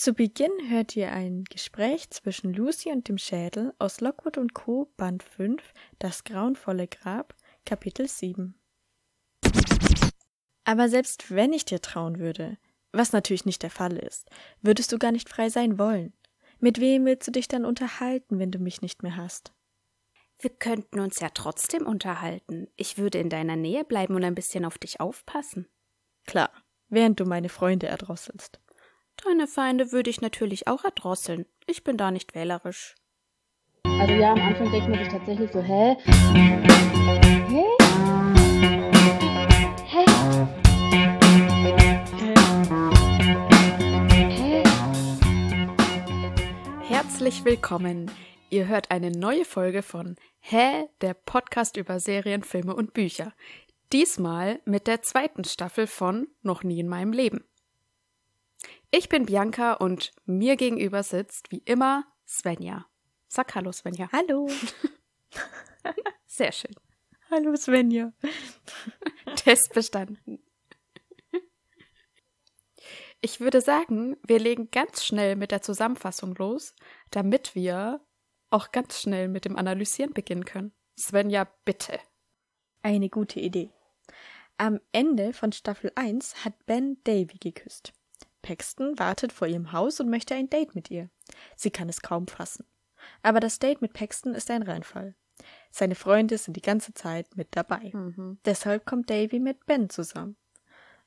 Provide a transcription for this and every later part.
Zu Beginn hört ihr ein Gespräch zwischen Lucy und dem Schädel aus Lockwood und Co. Band 5, Das grauenvolle Grab, Kapitel 7. Aber selbst wenn ich dir trauen würde, was natürlich nicht der Fall ist, würdest du gar nicht frei sein wollen. Mit wem willst du dich dann unterhalten, wenn du mich nicht mehr hast? Wir könnten uns ja trotzdem unterhalten. Ich würde in deiner Nähe bleiben und ein bisschen auf dich aufpassen. Klar, während du meine Freunde erdrosselst. Deine Feinde würde ich natürlich auch erdrosseln. Ich bin da nicht wählerisch. Also ja, am Anfang denkt man sich tatsächlich so, hä? Hä? Hä? Hä? Herzlich willkommen. Ihr hört eine neue Folge von Hä, der Podcast über Serien, Filme und Bücher. Diesmal mit der zweiten Staffel von Noch nie in meinem Leben. Ich bin Bianca und mir gegenüber sitzt wie immer Svenja. Sag Hallo, Svenja. Hallo. Sehr schön. Hallo Svenja. Test bestanden. Ich würde sagen, wir legen ganz schnell mit der Zusammenfassung los, damit wir auch ganz schnell mit dem Analysieren beginnen können. Svenja, bitte. Eine gute Idee. Am Ende von Staffel 1 hat Ben Davy geküsst. Paxton wartet vor ihrem Haus und möchte ein Date mit ihr. Sie kann es kaum fassen. Aber das Date mit Paxton ist ein Reinfall. Seine Freunde sind die ganze Zeit mit dabei. Mhm. Deshalb kommt Davy mit Ben zusammen.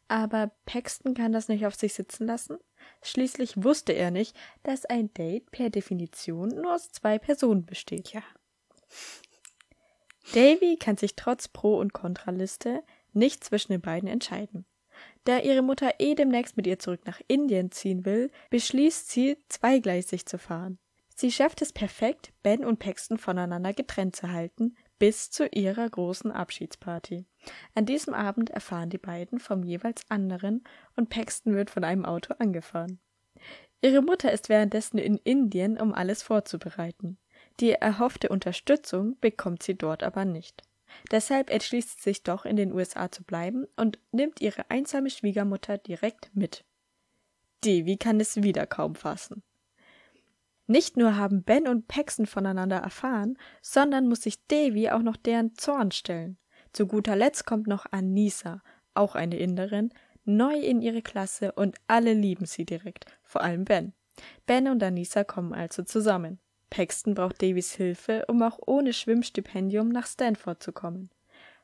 Aber Paxton kann das nicht auf sich sitzen lassen. Schließlich wusste er nicht, dass ein Date per Definition nur aus zwei Personen besteht. Ja. Davy kann sich trotz Pro- und Kontraliste nicht zwischen den beiden entscheiden. Da ihre Mutter eh demnächst mit ihr zurück nach Indien ziehen will, beschließt sie, zweigleisig zu fahren. Sie schafft es perfekt, Ben und Paxton voneinander getrennt zu halten, bis zu ihrer großen Abschiedsparty. An diesem Abend erfahren die beiden vom jeweils anderen und Paxton wird von einem Auto angefahren. Ihre Mutter ist währenddessen in Indien, um alles vorzubereiten. Die erhoffte Unterstützung bekommt sie dort aber nicht. Deshalb entschließt sie sich doch in den USA zu bleiben und nimmt ihre einsame Schwiegermutter direkt mit. Devi kann es wieder kaum fassen. Nicht nur haben Ben und Paxton voneinander erfahren, sondern muss sich Devi auch noch deren Zorn stellen. Zu guter Letzt kommt noch Anissa, auch eine Inderin, neu in ihre Klasse und alle lieben sie direkt, vor allem Ben. Ben und Anissa kommen also zusammen. Paxton braucht Davies Hilfe, um auch ohne Schwimmstipendium nach Stanford zu kommen.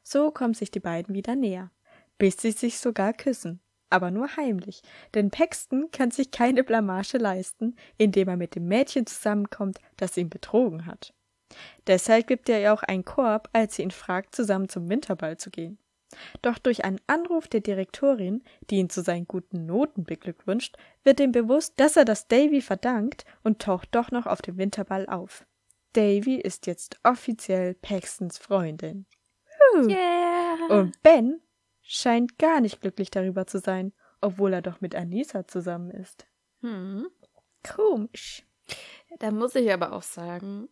So kommen sich die beiden wieder näher, bis sie sich sogar küssen. Aber nur heimlich, denn Paxton kann sich keine Blamage leisten, indem er mit dem Mädchen zusammenkommt, das ihn betrogen hat. Deshalb gibt er ihr auch einen Korb, als sie ihn fragt, zusammen zum Winterball zu gehen. Doch durch einen Anruf der Direktorin, die ihn zu seinen guten Noten beglückwünscht, wird ihm bewusst, dass er das Davy verdankt und taucht doch noch auf dem Winterball auf. Davy ist jetzt offiziell Paxtons Freundin. Yeah. Und Ben scheint gar nicht glücklich darüber zu sein, obwohl er doch mit Anissa zusammen ist. Hm. Komisch. Da muss ich aber auch sagen,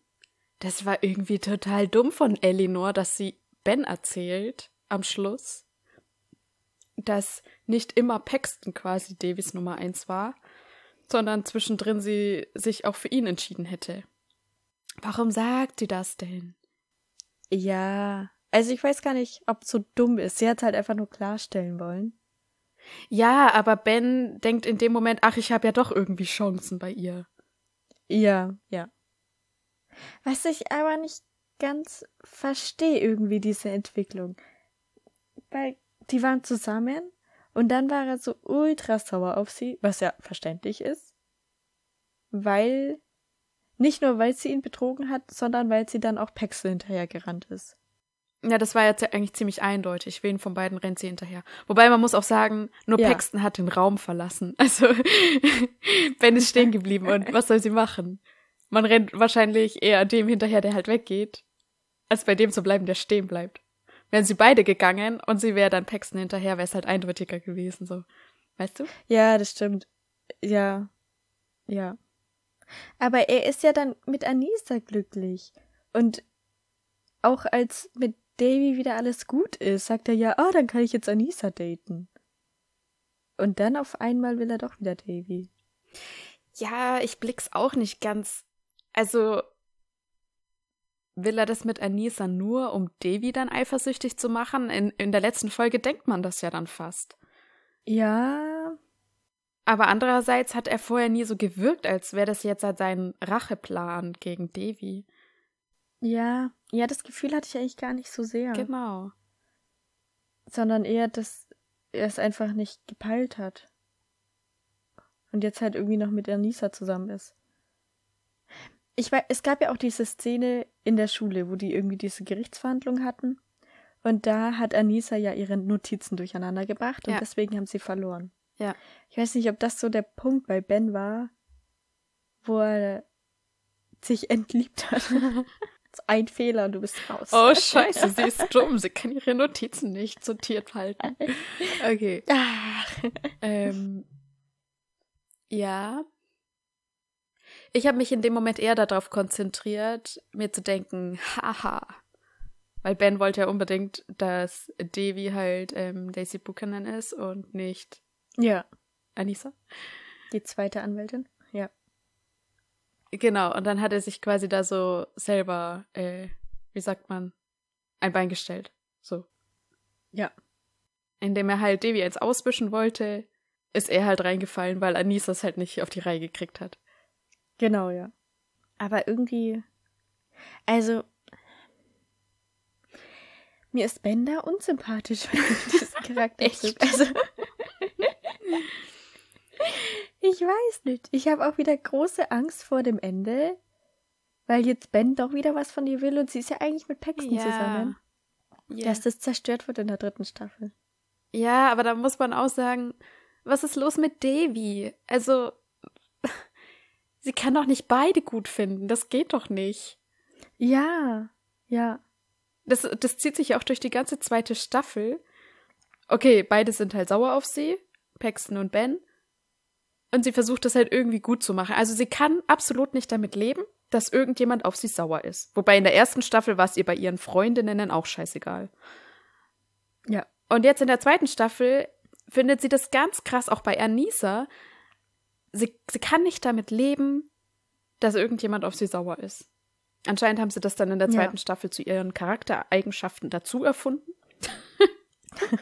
das war irgendwie total dumm von Elinor, dass sie Ben erzählt am Schluss, dass nicht immer Paxton quasi Davies Nummer eins war, sondern zwischendrin sie sich auch für ihn entschieden hätte. Warum sagt sie das denn? Ja, also ich weiß gar nicht, ob so dumm ist. Sie hat halt einfach nur klarstellen wollen. Ja, aber Ben denkt in dem Moment, ach, ich habe ja doch irgendwie Chancen bei ihr. Ja, ja. Was ich aber nicht ganz verstehe irgendwie diese Entwicklung. Weil die waren zusammen und dann war er so ultra sauer auf sie, was ja verständlich ist. Weil, nicht nur weil sie ihn betrogen hat, sondern weil sie dann auch Paxel hinterher gerannt ist. Ja, das war jetzt ja eigentlich ziemlich eindeutig. Wen von beiden rennt sie hinterher? Wobei man muss auch sagen, nur Ja. Paxton hat den Raum verlassen. Also Ben ist stehen geblieben und was soll sie machen? Man rennt wahrscheinlich eher dem hinterher, der halt weggeht, als bei dem zu bleiben, der stehen bleibt. Wären sie beide gegangen und sie wäre dann Paxton hinterher, wäre es halt eindeutiger gewesen, so. Weißt du? Ja, das stimmt. Ja. Ja. Aber er ist ja dann mit Anissa glücklich. Und auch als mit Davy wieder alles gut ist, sagt er ja, oh, dann kann ich jetzt Anissa daten. Und dann auf einmal will er doch wieder Davy. Ja, ich blick's auch nicht ganz. Also, will er das mit Anissa nur, um Devi dann eifersüchtig zu machen? In, in der letzten Folge denkt man das ja dann fast. Ja. Aber andererseits hat er vorher nie so gewirkt, als wäre das jetzt halt sein Racheplan gegen Devi. Ja. Ja, das Gefühl hatte ich eigentlich gar nicht so sehr. Genau. Sondern eher, dass er es einfach nicht gepeilt hat. Und jetzt halt irgendwie noch mit Anissa zusammen ist. Ich weiß, es gab ja auch diese Szene in der Schule, wo die irgendwie diese Gerichtsverhandlung hatten. Und da hat Anissa ja ihre Notizen durcheinander gebracht und Ja. deswegen haben sie verloren. Ja. Ich weiß nicht, ob das so der Punkt bei Ben war, wo er sich entliebt hat. ein Fehler und du bist raus. Oh, scheiße, sie ist dumm. Sie kann ihre Notizen nicht sortiert halten. Okay. Ähm, ja. Ich habe mich in dem Moment eher darauf konzentriert, mir zu denken, haha. Weil Ben wollte ja unbedingt, dass Devi halt ähm, Daisy Buchanan ist und nicht Ja, Anissa. die zweite Anwältin. Ja. Genau, und dann hat er sich quasi da so selber, äh, wie sagt man, ein Bein gestellt. So. Ja. Indem er halt Devi eins auswischen wollte, ist er halt reingefallen, weil Anissa es halt nicht auf die Reihe gekriegt hat. Genau, ja. Aber irgendwie. Also. Mir ist Ben da unsympathisch, wenn ich diesen Charakter Echt? Also. ich weiß nicht. Ich habe auch wieder große Angst vor dem Ende, weil jetzt Ben doch wieder was von ihr will und sie ist ja eigentlich mit Paxton zusammen. Ja. Dass das zerstört wird in der dritten Staffel. ja, aber da muss man auch sagen, was ist los mit Devi? Also, sie kann doch nicht beide gut finden. Das geht doch nicht. Ja, ja. Das, das zieht sich ja auch durch die ganze zweite Staffel. Okay, beide sind halt sauer auf sie, Paxton und Ben. Und sie versucht das halt irgendwie gut zu machen. Also sie kann absolut nicht damit leben, dass irgendjemand auf sie sauer ist. Wobei in der ersten Staffel war es ihr bei ihren Freundinnen auch scheißegal. Ja. Und jetzt in der zweiten Staffel findet sie das ganz krass, auch bei Anissa. Sie, sie kann nicht damit leben, dass irgendjemand auf sie sauer ist. Anscheinend haben sie das dann in der Ja. zweiten Staffel zu ihren Charaktereigenschaften dazu erfunden.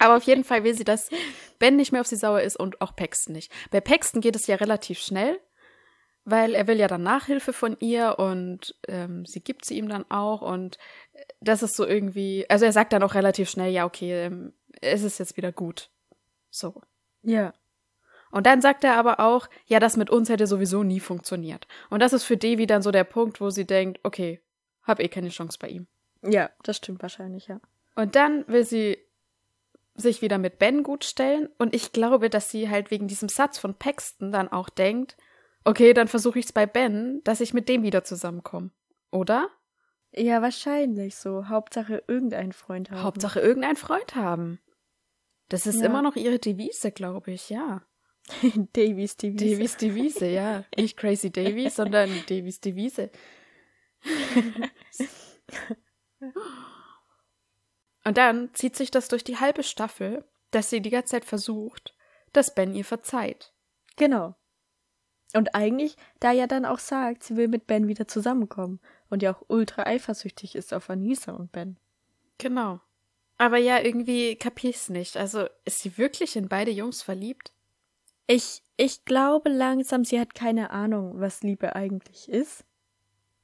Aber auf jeden Fall will sie, dass Ben nicht mehr auf sie sauer ist und auch Paxton nicht. Bei Paxton geht es ja relativ schnell, weil er will ja dann Nachhilfe von ihr und ähm, sie gibt sie ihm dann auch und das ist so irgendwie, also er sagt dann auch relativ schnell, ja, okay, ähm, es ist jetzt wieder gut. So. Ja. Und dann sagt er aber auch, ja, das mit uns hätte sowieso nie funktioniert. Und das ist für Devi dann so der Punkt, wo sie denkt, okay, hab eh keine Chance bei ihm. Ja, das stimmt wahrscheinlich, ja. Und dann will sie sich wieder mit Ben gut stellen. Und ich glaube, dass sie halt wegen diesem Satz von Paxton dann auch denkt, okay, dann versuche ich's bei Ben, dass ich mit dem wieder zusammenkomme. Oder? Ja, wahrscheinlich so. Hauptsache irgendein Freund haben. Hauptsache irgendein Freund haben. Das ist Ja. immer noch ihre Devise, glaube ich, ja. Davies TV. Davies Devise, ja. Nicht Crazy Davies, sondern Davies Devise. Und dann zieht sich das durch die halbe Staffel, dass sie die ganze Zeit versucht, dass Ben ihr verzeiht. Genau. Und eigentlich, da ja dann auch sagt, sie will mit Ben wieder zusammenkommen und ja auch ultra eifersüchtig ist auf Anissa und Ben. Genau. Aber ja, irgendwie kapier ich's nicht. Also, ist sie wirklich in beide Jungs verliebt? Ich, ich glaube langsam, sie hat keine Ahnung, was Liebe eigentlich ist.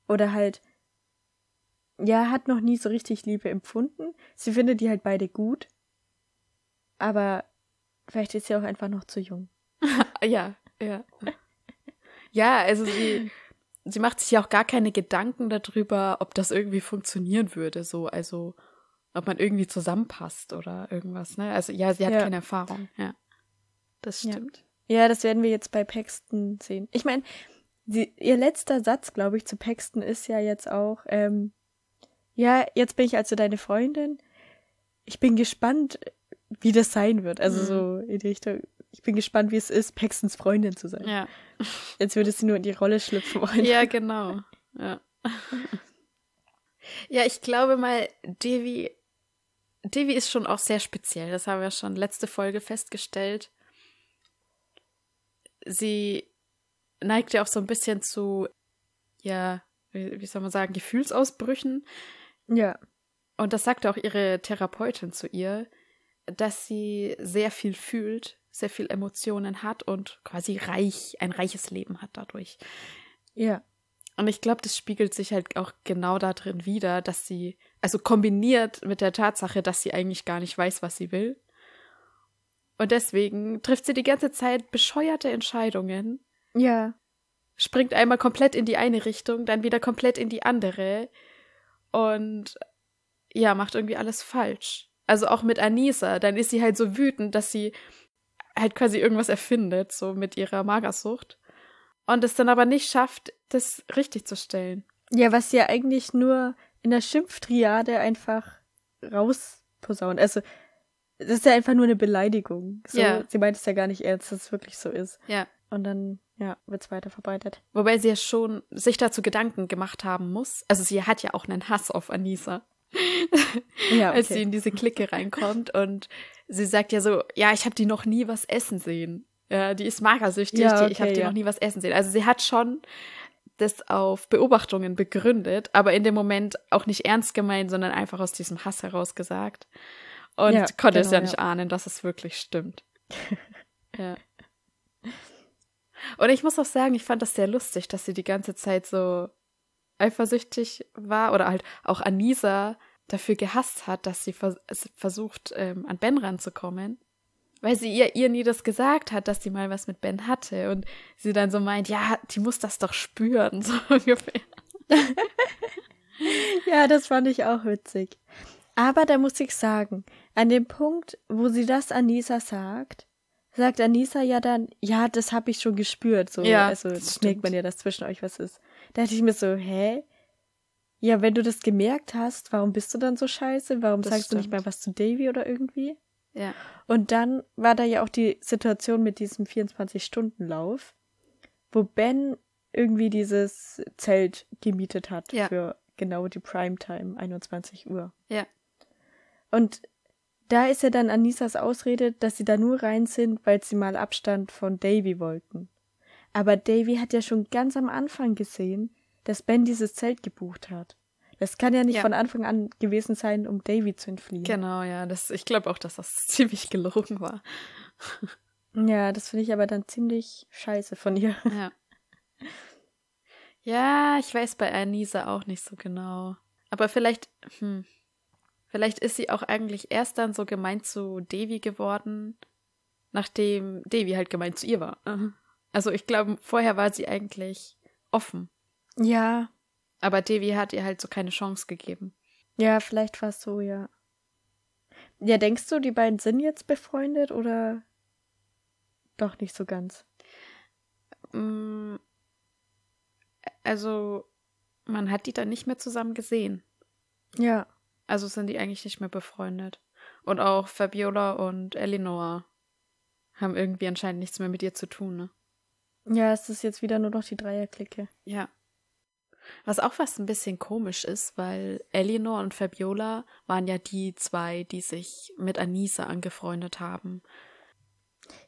Oder halt, ja, hat noch nie so richtig Liebe empfunden. Sie findet die halt beide gut. Aber vielleicht ist sie auch einfach noch zu jung. Ja, ja. Ja, also sie, sie macht sich ja auch gar keine Gedanken darüber, ob das irgendwie funktionieren würde, so, also ob man irgendwie zusammenpasst oder irgendwas, ne? Also ja, sie hat Ja. keine Erfahrung, ja. Das stimmt. Ja, das werden wir jetzt bei Paxton sehen. Ich meine, ihr letzter Satz, glaube ich, zu Paxton ist ja jetzt auch, ähm, ja, jetzt bin ich also deine Freundin. Ich bin gespannt, wie das sein wird. Also Mhm. so in die Richtung, ich bin gespannt, wie es ist, Paxtons Freundin zu sein. Ja. Jetzt würde sie nur in die Rolle schlüpfen wollen. Ja, genau. Ja. ja, ich glaube mal, Devi, Devi ist schon auch sehr speziell. Das haben wir schon letzte Folge festgestellt. Sie neigt ja auch so ein bisschen zu, ja, wie, wie soll man sagen, Gefühlsausbrüchen. Ja. Und das sagte auch ihre Therapeutin zu ihr, dass sie sehr viel fühlt, sehr viel Emotionen hat und quasi reich, ein reiches Leben hat dadurch. Ja. Und ich glaube, das spiegelt sich halt auch genau da drin wieder, dass sie, also kombiniert mit der Tatsache, dass sie eigentlich gar nicht weiß, was sie will. Und deswegen trifft sie die ganze Zeit bescheuerte Entscheidungen. Ja. Springt einmal komplett in die eine Richtung, dann wieder komplett in die andere. Und ja, macht irgendwie alles falsch. Also auch mit Anisa, dann ist sie halt so wütend, dass sie halt quasi irgendwas erfindet, so mit ihrer Magersucht. Und es dann aber nicht schafft, das richtig zu stellen. Ja, was sie ja eigentlich nur in der Schimpftriade einfach rausposaunt. Also, das ist ja einfach nur eine Beleidigung. So, Ja. Sie meint es ja gar nicht ernst, dass es wirklich so ist. Ja. Und dann, ja, wird es weiter verbreitet. Wobei sie ja schon sich dazu Gedanken gemacht haben muss. Also sie hat ja auch einen Hass auf Anisa. Ja, als sie okay. in diese Clique reinkommt und sie sagt ja so, ja, ich habe die noch nie was essen sehen. Ja, die ist magersüchtig, Ja, die, ich habe okay, die noch nie was essen sehen. Also sie hat schon das auf Beobachtungen begründet, aber in dem Moment auch nicht ernst gemeint, sondern einfach aus diesem Hass heraus gesagt. Und Ja, konnte es genau, ja nicht ja. ahnen, dass es wirklich stimmt. ja. Und ich muss auch sagen, ich fand das sehr lustig, dass sie die ganze Zeit so eifersüchtig war oder halt auch Anisa dafür gehasst hat, dass sie vers versucht, ähm, an Ben ranzukommen. Weil sie ihr, ihr nie das gesagt hat, dass sie mal was mit Ben hatte. Und sie dann so meint, ja, die muss das doch spüren, so ungefähr. Ja, das fand ich auch witzig. Aber da muss ich sagen, an dem Punkt, wo sie das Anisa sagt, sagt Anisa ja dann, ja, das habe ich schon gespürt. So, Ja, also das merkt stimmt. man ja, dass zwischen euch was ist. Da dachte ich mir so, hä? Ja, wenn du das gemerkt hast, warum bist du dann so scheiße? Warum Das sagst du nicht stimmt. mal was zu Davy oder irgendwie? Ja. Und dann war da ja auch die Situation mit diesem 24-Stunden-Lauf, wo Ben irgendwie dieses Zelt gemietet hat Ja. für genau die Primetime, 21 Uhr. Ja. Und da ist ja dann Anisas Ausrede, dass sie da nur rein sind, weil sie mal Abstand von Davy wollten. Aber Davy hat ja schon ganz am Anfang gesehen, dass Ben dieses Zelt gebucht hat. Das kann ja nicht Ja. von Anfang an gewesen sein, um Davy zu entfliehen. Genau, ja. Das, ich glaube auch, dass das ziemlich gelogen war. Ja, das finde ich aber dann ziemlich scheiße von ihr. Ja. Ja, ich weiß bei Anisa auch nicht so genau. Aber vielleicht, hm, vielleicht ist sie auch eigentlich erst dann so gemeint zu Devi geworden, nachdem Devi halt gemeint zu ihr war. Also ich glaube, vorher war sie eigentlich offen. Ja, Aber Devi hat ihr halt so keine Chance gegeben. ja, vielleicht war es so, ja. Ja, denkst du, die beiden sind jetzt befreundet oder doch nicht so ganz? Mm, Also, man hat die dann nicht mehr zusammen gesehen. Ja, Also sind die eigentlich nicht mehr befreundet. Und auch Fabiola und Eleanor haben irgendwie anscheinend nichts mehr mit ihr zu tun, ne? ja, es ist jetzt wieder nur noch die Dreierklicke. Ja. Was auch fast ein bisschen komisch ist, weil Eleanor und Fabiola waren ja die zwei, die sich mit Anisa angefreundet haben.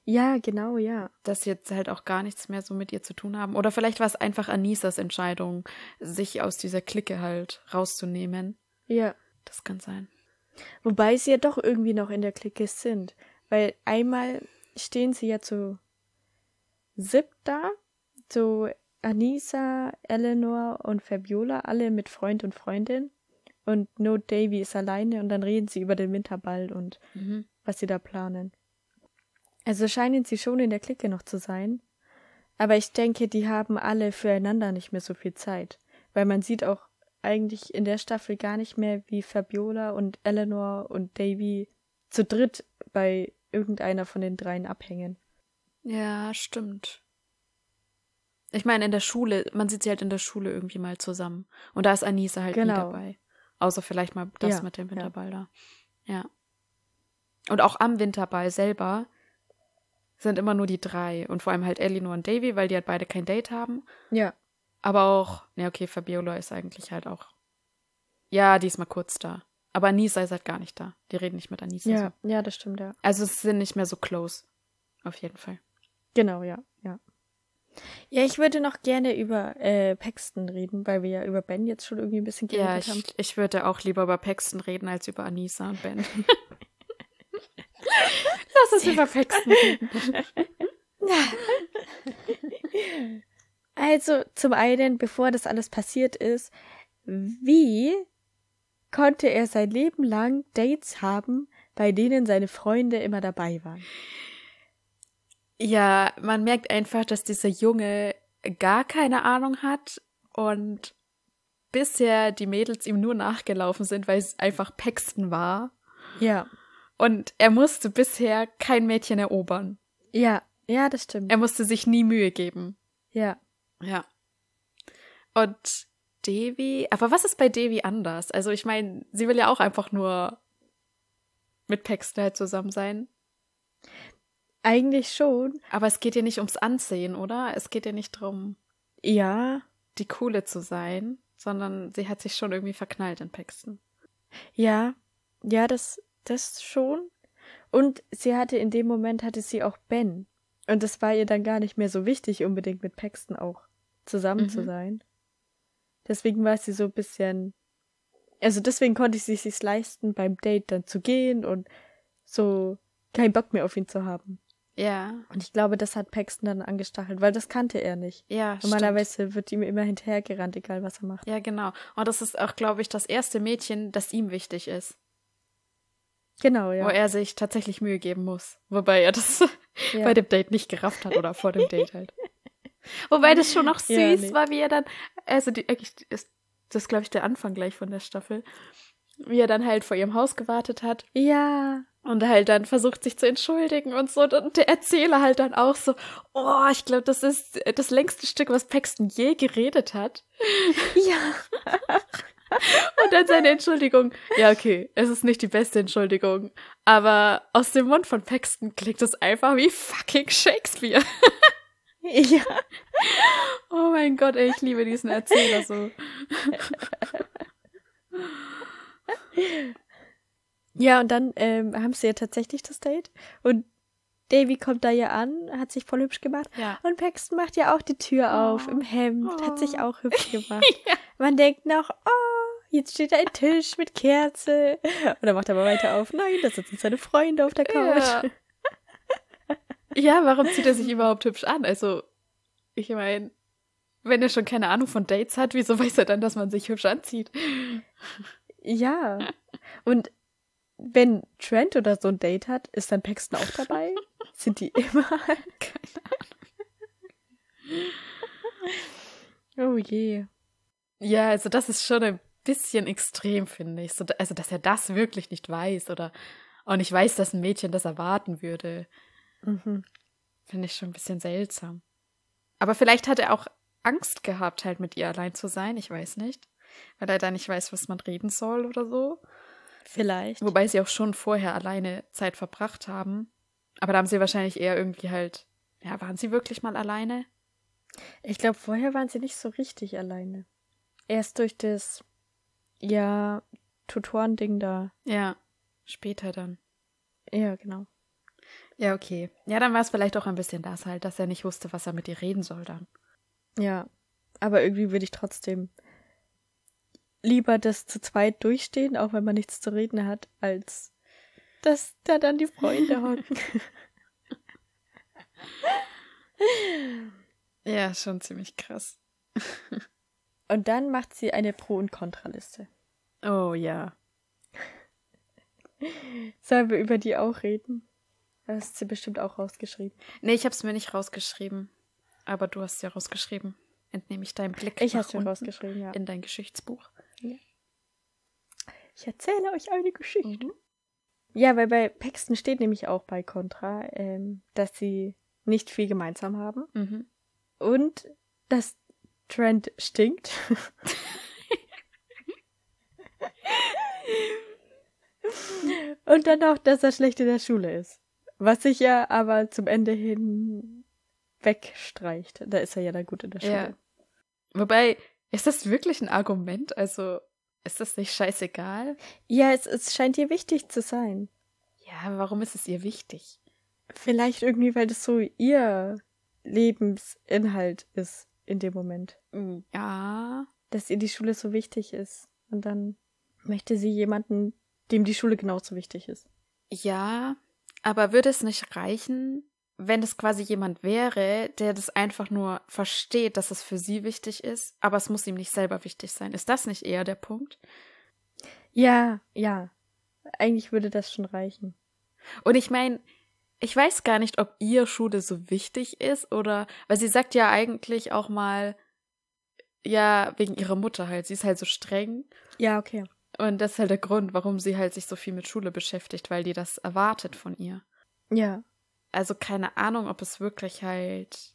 Ja, genau, ja. Dass jetzt halt auch gar nichts mehr so mit ihr zu tun haben. Oder vielleicht war es einfach Anisas Entscheidung, sich aus dieser Clique halt rauszunehmen. Ja. Das kann sein. Wobei sie ja doch irgendwie noch in der Clique sind. Weil einmal stehen sie ja zu siebt da, so Anisa, Eleanor und Fabiola, alle mit Freund und Freundin. Und nur Davy ist alleine und dann reden sie über den Winterball und Mhm. was sie da planen. Also scheinen sie schon in der Clique noch zu sein. Aber ich denke, die haben alle füreinander nicht mehr so viel Zeit. Weil man sieht auch eigentlich in der Staffel gar nicht mehr, wie Fabiola und Eleanor und Davy zu dritt bei irgendeiner von den dreien abhängen. Ja, stimmt. Ich meine, in der Schule, man sieht sie halt in der Schule irgendwie mal zusammen. Und da ist Anisa halt nie Genau. dabei. Außer vielleicht mal das Ja, mit dem ja. Winterball da. Ja. Und auch am Winterball selber sind immer nur die drei. Und vor allem halt Eleanor und Davy, weil die halt beide kein Date haben. Ja. Aber auch, ja, okay, Fabiola ist eigentlich halt auch. Ja, die ist mal kurz da. Aber Anisa ist halt gar nicht da. Die reden nicht mit Anisa. Ja, So. ja, das stimmt, ja. Also es sind nicht mehr so close. Auf jeden Fall. Genau, ja, ja. Ja, ich würde noch gerne über äh, Paxton reden, weil wir ja über Ben jetzt schon irgendwie ein bisschen geredet Ja, ich, haben. ich würde auch lieber über Paxton reden als über Anissa und Ben. Lass uns über Paxton reden. Also zum einen, bevor das alles passiert ist, wie konnte er sein Leben lang Dates haben, bei denen seine Freunde immer dabei waren? Ja, man merkt einfach, dass dieser Junge gar keine Ahnung hat und bisher die Mädels ihm nur nachgelaufen sind, weil es einfach Paxton war. Ja, Und er musste bisher kein Mädchen erobern. ja, ja, das stimmt. Er musste sich nie Mühe geben. ja. Ja. Und Devi, aber was ist bei Devi anders? Also ich meine, sie will ja auch einfach nur mit Paxton halt zusammen sein. Eigentlich schon. Aber es geht ihr nicht ums Ansehen, oder? Es geht ihr nicht darum, Ja, die Coole zu sein, sondern sie hat sich schon irgendwie verknallt in Paxton. ja, ja, das, das schon. Und sie hatte in dem Moment hatte sie auch Ben. Und das war ihr dann gar nicht mehr so wichtig, unbedingt mit Paxton auch zusammen Mhm. zu sein. Deswegen war sie so ein bisschen, also deswegen konnte sie sich leisten, beim Date dann zu gehen und so keinen Bock mehr auf ihn zu haben. Ja, Und ich glaube, das hat Paxton dann angestachelt, weil das kannte er nicht. ja. stimmt. Normalerweise wird ihm immer hinterhergerannt, egal was er macht. Ja, genau. Und das ist auch, glaube ich, das erste Mädchen, das ihm wichtig ist. Genau, ja. Wo er sich tatsächlich Mühe geben muss. Wobei er das ja. bei dem Date nicht gerafft hat oder vor dem Date halt. Wobei das schon noch süß Ja, nee. war, wie er dann, also die, eigentlich ist das, glaube ich, der Anfang gleich von der Staffel, wie er dann halt vor ihrem Haus gewartet hat ja, und halt dann versucht, sich zu entschuldigen und so. Und der Erzähler halt dann auch so, oh, ich glaube, das ist das längste Stück, was Paxton je geredet hat. ja. Und dann seine Entschuldigung. Ja, okay, es ist nicht die beste Entschuldigung, aber aus dem Mund von Paxton klingt es einfach wie fucking Shakespeare. Ja. Oh mein Gott, ey, ich liebe diesen Erzähler so. Ja, und dann ähm, haben sie ja tatsächlich das Date. Und Davy kommt da ja an, hat sich voll hübsch gemacht. Ja. Und Paxton macht ja auch die Tür auf Oh. im Hemd, hat sich Oh. auch hübsch gemacht. Ja. Man denkt noch, oh, jetzt steht da ein Tisch mit Kerze. Und dann macht er aber weiter auf. Nein, da sitzen seine Freunde auf der Couch. Ja. Ja, warum zieht er sich überhaupt hübsch an? Also, ich meine, wenn er schon keine Ahnung von Dates hat, wieso weiß er dann, dass man sich hübsch anzieht? Ja. Und wenn Trent oder so ein Date hat, ist dann Paxton auch dabei? Sind die immer? Oh je. Ja, also das ist schon ein bisschen extrem, finde ich. So, also, dass er das wirklich nicht weiß oder auch nicht weiß, dass ein Mädchen das erwarten würde, Mhm. finde ich schon ein bisschen seltsam. Aber vielleicht hat er auch Angst gehabt, halt mit ihr allein zu sein, ich weiß nicht. Weil er da nicht weiß, was man reden soll oder so. Vielleicht. Wobei sie auch schon vorher alleine Zeit verbracht haben. Aber da haben sie wahrscheinlich eher irgendwie halt. Ja, waren sie wirklich mal alleine? Ich glaube, vorher waren sie nicht so richtig alleine. Erst durch das, ja, Tutorending da. Ja, später dann. Ja, genau. Ja, okay. Ja, dann war es vielleicht auch ein bisschen das halt, dass er nicht wusste, was er mit ihr reden soll dann. Ja. Aber irgendwie würde ich trotzdem lieber das zu zweit durchstehen, auch wenn man nichts zu reden hat, als dass da dann die Freunde hocken. Ja, schon ziemlich krass. Und dann macht sie eine Pro- und Kontraliste. Oh ja. Sollen wir über die auch reden? Das hast sie bestimmt auch rausgeschrieben. Nee, ich hab's mir nicht rausgeschrieben. Aber du hast ja rausgeschrieben. Entnehme ich deinen Blick Ich habe unten rausgeschrieben, ja. in dein Geschichtsbuch. Ich erzähle euch eine Geschichte. Mhm. Ja, weil bei Paxton steht nämlich auch bei Contra, ähm, dass sie nicht viel gemeinsam haben Mhm. und dass Trent stinkt. und dann auch, dass er schlecht in der Schule ist. Was sich ja aber zum Ende hin wegstreicht. Da ist er ja dann gut in der Schule. Ja. Wobei, ist das wirklich ein Argument? Also, ist das nicht scheißegal? Ja, es, es scheint ihr wichtig zu sein. Ja, warum ist es ihr wichtig? Vielleicht irgendwie, weil das so ihr Lebensinhalt ist in dem Moment. Mm, Ja. Dass ihr die Schule so wichtig ist. Und dann möchte sie jemanden, dem die Schule genauso wichtig ist. Ja, aber würde es nicht reichen, wenn es quasi jemand wäre, der das einfach nur versteht, dass es für sie wichtig ist, aber es muss ihm nicht selber wichtig sein? Ist das nicht eher der Punkt? Ja, ja. Eigentlich würde das schon reichen. Und ich meine, ich weiß gar nicht, ob ihr Schule so wichtig ist oder, weil sie sagt ja eigentlich auch mal, ja, wegen ihrer Mutter halt. Sie ist halt so streng. Ja, okay. Und das ist halt der Grund, warum sie halt sich so viel mit Schule beschäftigt, weil die das erwartet von ihr. Ja. Also keine Ahnung, ob es wirklich halt,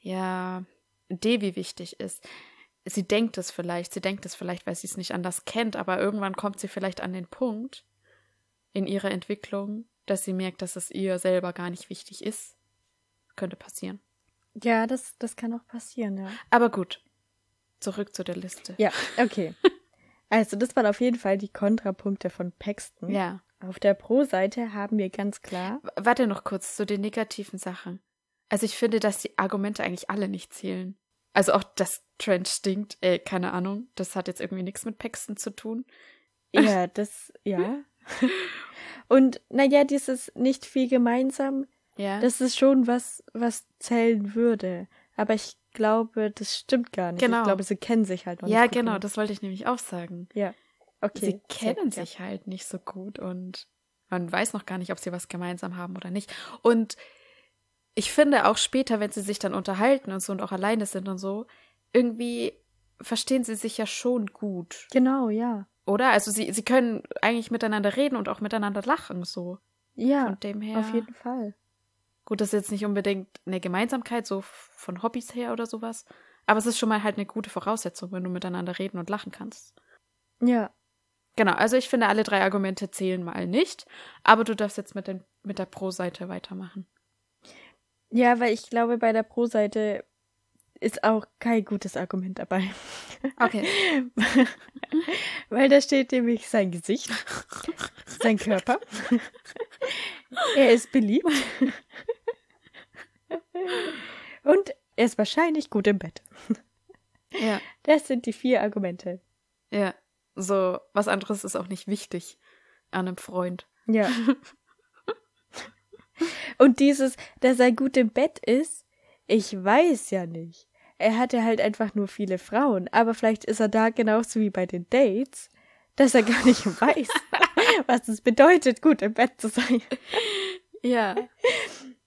ja, Devi wichtig ist. Sie denkt es vielleicht, sie denkt es vielleicht, weil sie es nicht anders kennt, aber irgendwann kommt sie vielleicht an den Punkt in ihrer Entwicklung, dass sie merkt, dass es ihr selber gar nicht wichtig ist. Könnte passieren. Ja, das, das kann auch passieren, ja. Aber gut, zurück zu der Liste. Ja, okay. Also, das waren auf jeden Fall die Kontrapunkte von Paxton. Ja. Auf der Pro-Seite haben wir ganz klar. W- Warte noch kurz zu den negativen Sachen. Also ich finde, dass die Argumente eigentlich alle nicht zählen. Also auch, dass Trent stinkt, äh, keine Ahnung. Das hat jetzt irgendwie nichts mit Paxton zu tun. Ja, das, ja. Und naja, dieses nicht viel gemeinsam, Ja. das ist schon was, was zählen würde. Aber ich glaube, das stimmt gar nicht. Genau. Ich glaube, sie kennen sich halt noch ja, nicht. gut genau, genug. das wollte ich nämlich auch sagen. Ja. Okay. Sie kennen sehr- sich halt nicht so gut und man weiß noch gar nicht, ob sie was gemeinsam haben oder nicht. Und ich finde auch später, wenn sie sich dann unterhalten und so und auch alleine sind und so, irgendwie verstehen sie sich ja schon gut, Genau, ja. oder? Also sie, sie können eigentlich miteinander reden und auch miteinander lachen, so. Ja, Von dem her. auf jeden Fall. Gut, das ist jetzt nicht unbedingt eine Gemeinsamkeit, so von Hobbys her oder sowas. Aber es ist schon mal halt eine gute Voraussetzung, wenn du miteinander reden und lachen kannst. Ja. Genau, also ich finde, alle drei Argumente zählen mal nicht. Aber du darfst jetzt mit, den, mit der Pro-Seite weitermachen. Ja, weil ich glaube, bei der Pro-Seite ist auch kein gutes Argument dabei. Okay. weil da steht nämlich sein Gesicht, sein Körper. er ist beliebt. Und er ist wahrscheinlich gut im Bett. Ja. Das sind die vier Argumente. Ja. So, was anderes ist auch nicht wichtig an einem Freund. Ja. Und dieses, dass er gut im Bett ist, ich weiß ja nicht. Er hatte halt einfach nur viele Frauen, aber vielleicht ist er da genauso wie bei den Dates, dass er gar nicht weiß, was es bedeutet, gut im Bett zu sein. Ja.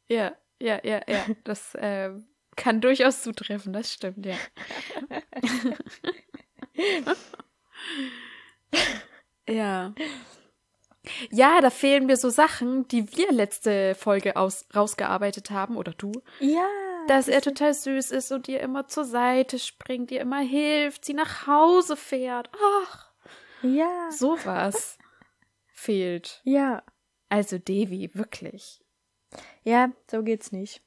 Ja, ja, ja, ja. Das äh, kann durchaus zutreffen, das stimmt, ja. ja. Ja, da fehlen mir so Sachen, die wir letzte Folge aus, rausgearbeitet haben, oder du, Ja. dass er total süß ist und ihr immer zur Seite springt, ihr immer hilft, sie nach Hause fährt. Ach, Ja. sowas fehlt. Ja. Also Devi, wirklich. Ja, so geht's nicht.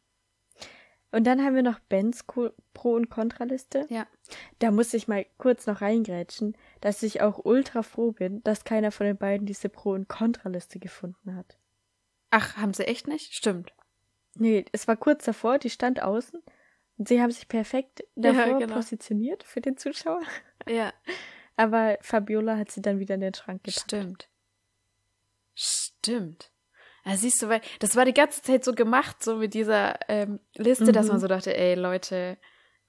Und dann haben wir noch Bens Pro- und Kontraliste. Ja. Da muss ich mal kurz noch reingrätschen, dass ich auch ultra froh bin, dass keiner von den beiden diese Pro- und Kontraliste gefunden hat. Ach, haben sie echt nicht? Stimmt. Nee, es war kurz davor, die stand außen und sie haben sich perfekt Ja, davor genau. positioniert für den Zuschauer. Ja. Aber Fabiola hat sie dann wieder in den Schrank gepackt. Stimmt. Stimmt. Ja, siehst du, weil das war die ganze Zeit so gemacht, so mit dieser ähm, Liste, dass Mhm. man so dachte, ey Leute,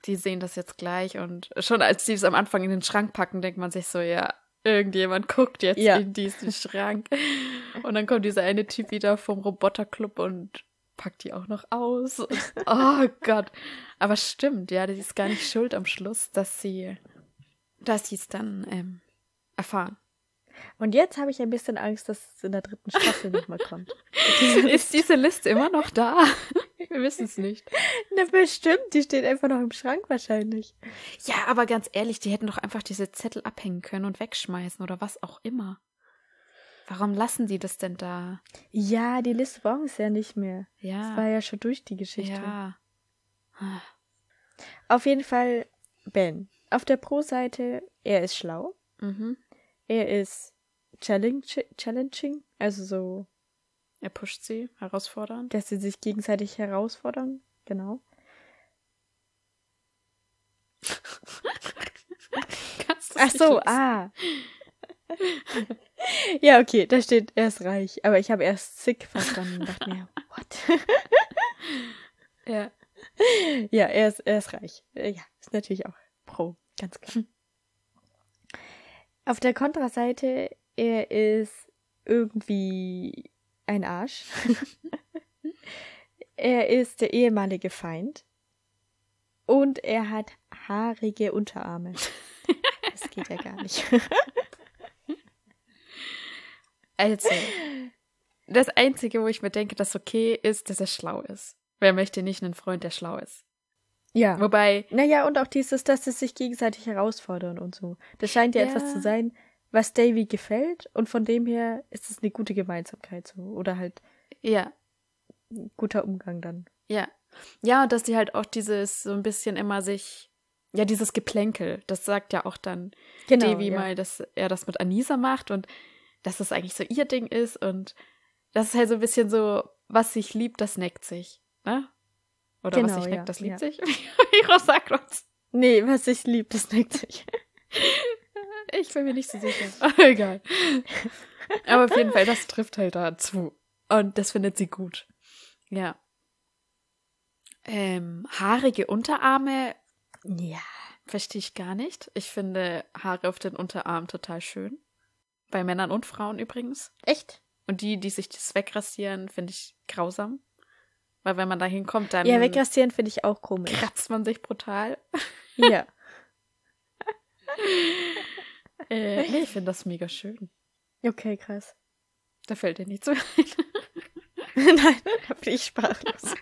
die sehen das jetzt gleich. Und schon als die es am Anfang in den Schrank packen, denkt man sich so, ja, irgendjemand guckt jetzt Ja. in diesen Schrank. Und dann kommt dieser eine Typ wieder vom Roboterclub und packt die auch noch aus. Und, oh Gott. Aber stimmt, ja, die ist gar nicht schuld am Schluss, dass sie, dass sie es dann ähm, erfahren. Und jetzt habe ich ein bisschen Angst, dass es in der dritten Staffel nochmal kommt. Ist diese Liste immer noch da? Wir wissen es nicht. Na bestimmt, die steht einfach noch im Schrank wahrscheinlich. Ja, aber ganz ehrlich, die hätten doch einfach diese Zettel abhängen können und wegschmeißen oder was auch immer. Warum lassen die das denn da? Ja, die Liste brauchen sie ja nicht mehr. Ja. Das war ja schon durch die Geschichte. ja. Auf jeden Fall Ben. Auf der Pro-Seite, er ist schlau. Mhm. Er ist challenging, also so, Er pusht sie, herausfordern. dass sie sich gegenseitig herausfordern. genau. Kannst du's Ach so, ah. ja, okay, da steht, er ist reich. Aber ich habe erst sick verstanden und dachte mir, what? Ja. ja, er ist, er ist reich. Ja, ist natürlich auch pro, ganz klar. Auf der Kontraseite, er ist irgendwie ein Arsch. er ist der ehemalige Feind. Und er hat haarige Unterarme. Das geht ja gar nicht. Also, das Einzige, wo ich mir denke, das okay ist, dass er schlau ist. Wer möchte nicht einen Freund, der schlau ist? Ja. Wobei, Naja, und auch dieses, dass sie sich gegenseitig herausfordern und so. Das scheint ja, Ja. etwas zu sein, was Davy gefällt und von dem her ist es eine gute Gemeinsamkeit so. Oder halt ja, guter Umgang dann. ja. Ja, und dass die halt auch dieses so ein bisschen immer sich, ja, dieses Geplänkel, das sagt ja auch dann Davy ja. mal, dass er das mit Anisa macht und dass das eigentlich so ihr Ding ist und das ist halt so ein bisschen so, was sich liebt, das neckt sich, ne? Oder was Genau, sich ja, neckt, das liebt ja. sich. Miro sagt. Nee, was ich lieb, das neckt sich. Ich bin mir nicht so sicher. Aber egal. Aber auf jeden Fall, das trifft halt dazu. Und das findet sie gut. Ja. Ähm, haarige Unterarme Ja. verstehe ich gar nicht. Ich finde Haare auf den Unterarmen total schön. Bei Männern und Frauen übrigens. Echt? Und die, die sich das wegrasieren, finde ich grausam. Weil wenn man da hinkommt, dann Ja, wegrasieren finde ich auch komisch. kratzt man sich brutal. Ja. Äh, nee, ich finde das mega schön. Okay, krass. Da fällt dir nichts mehr Nein, da bin ich sprachlos.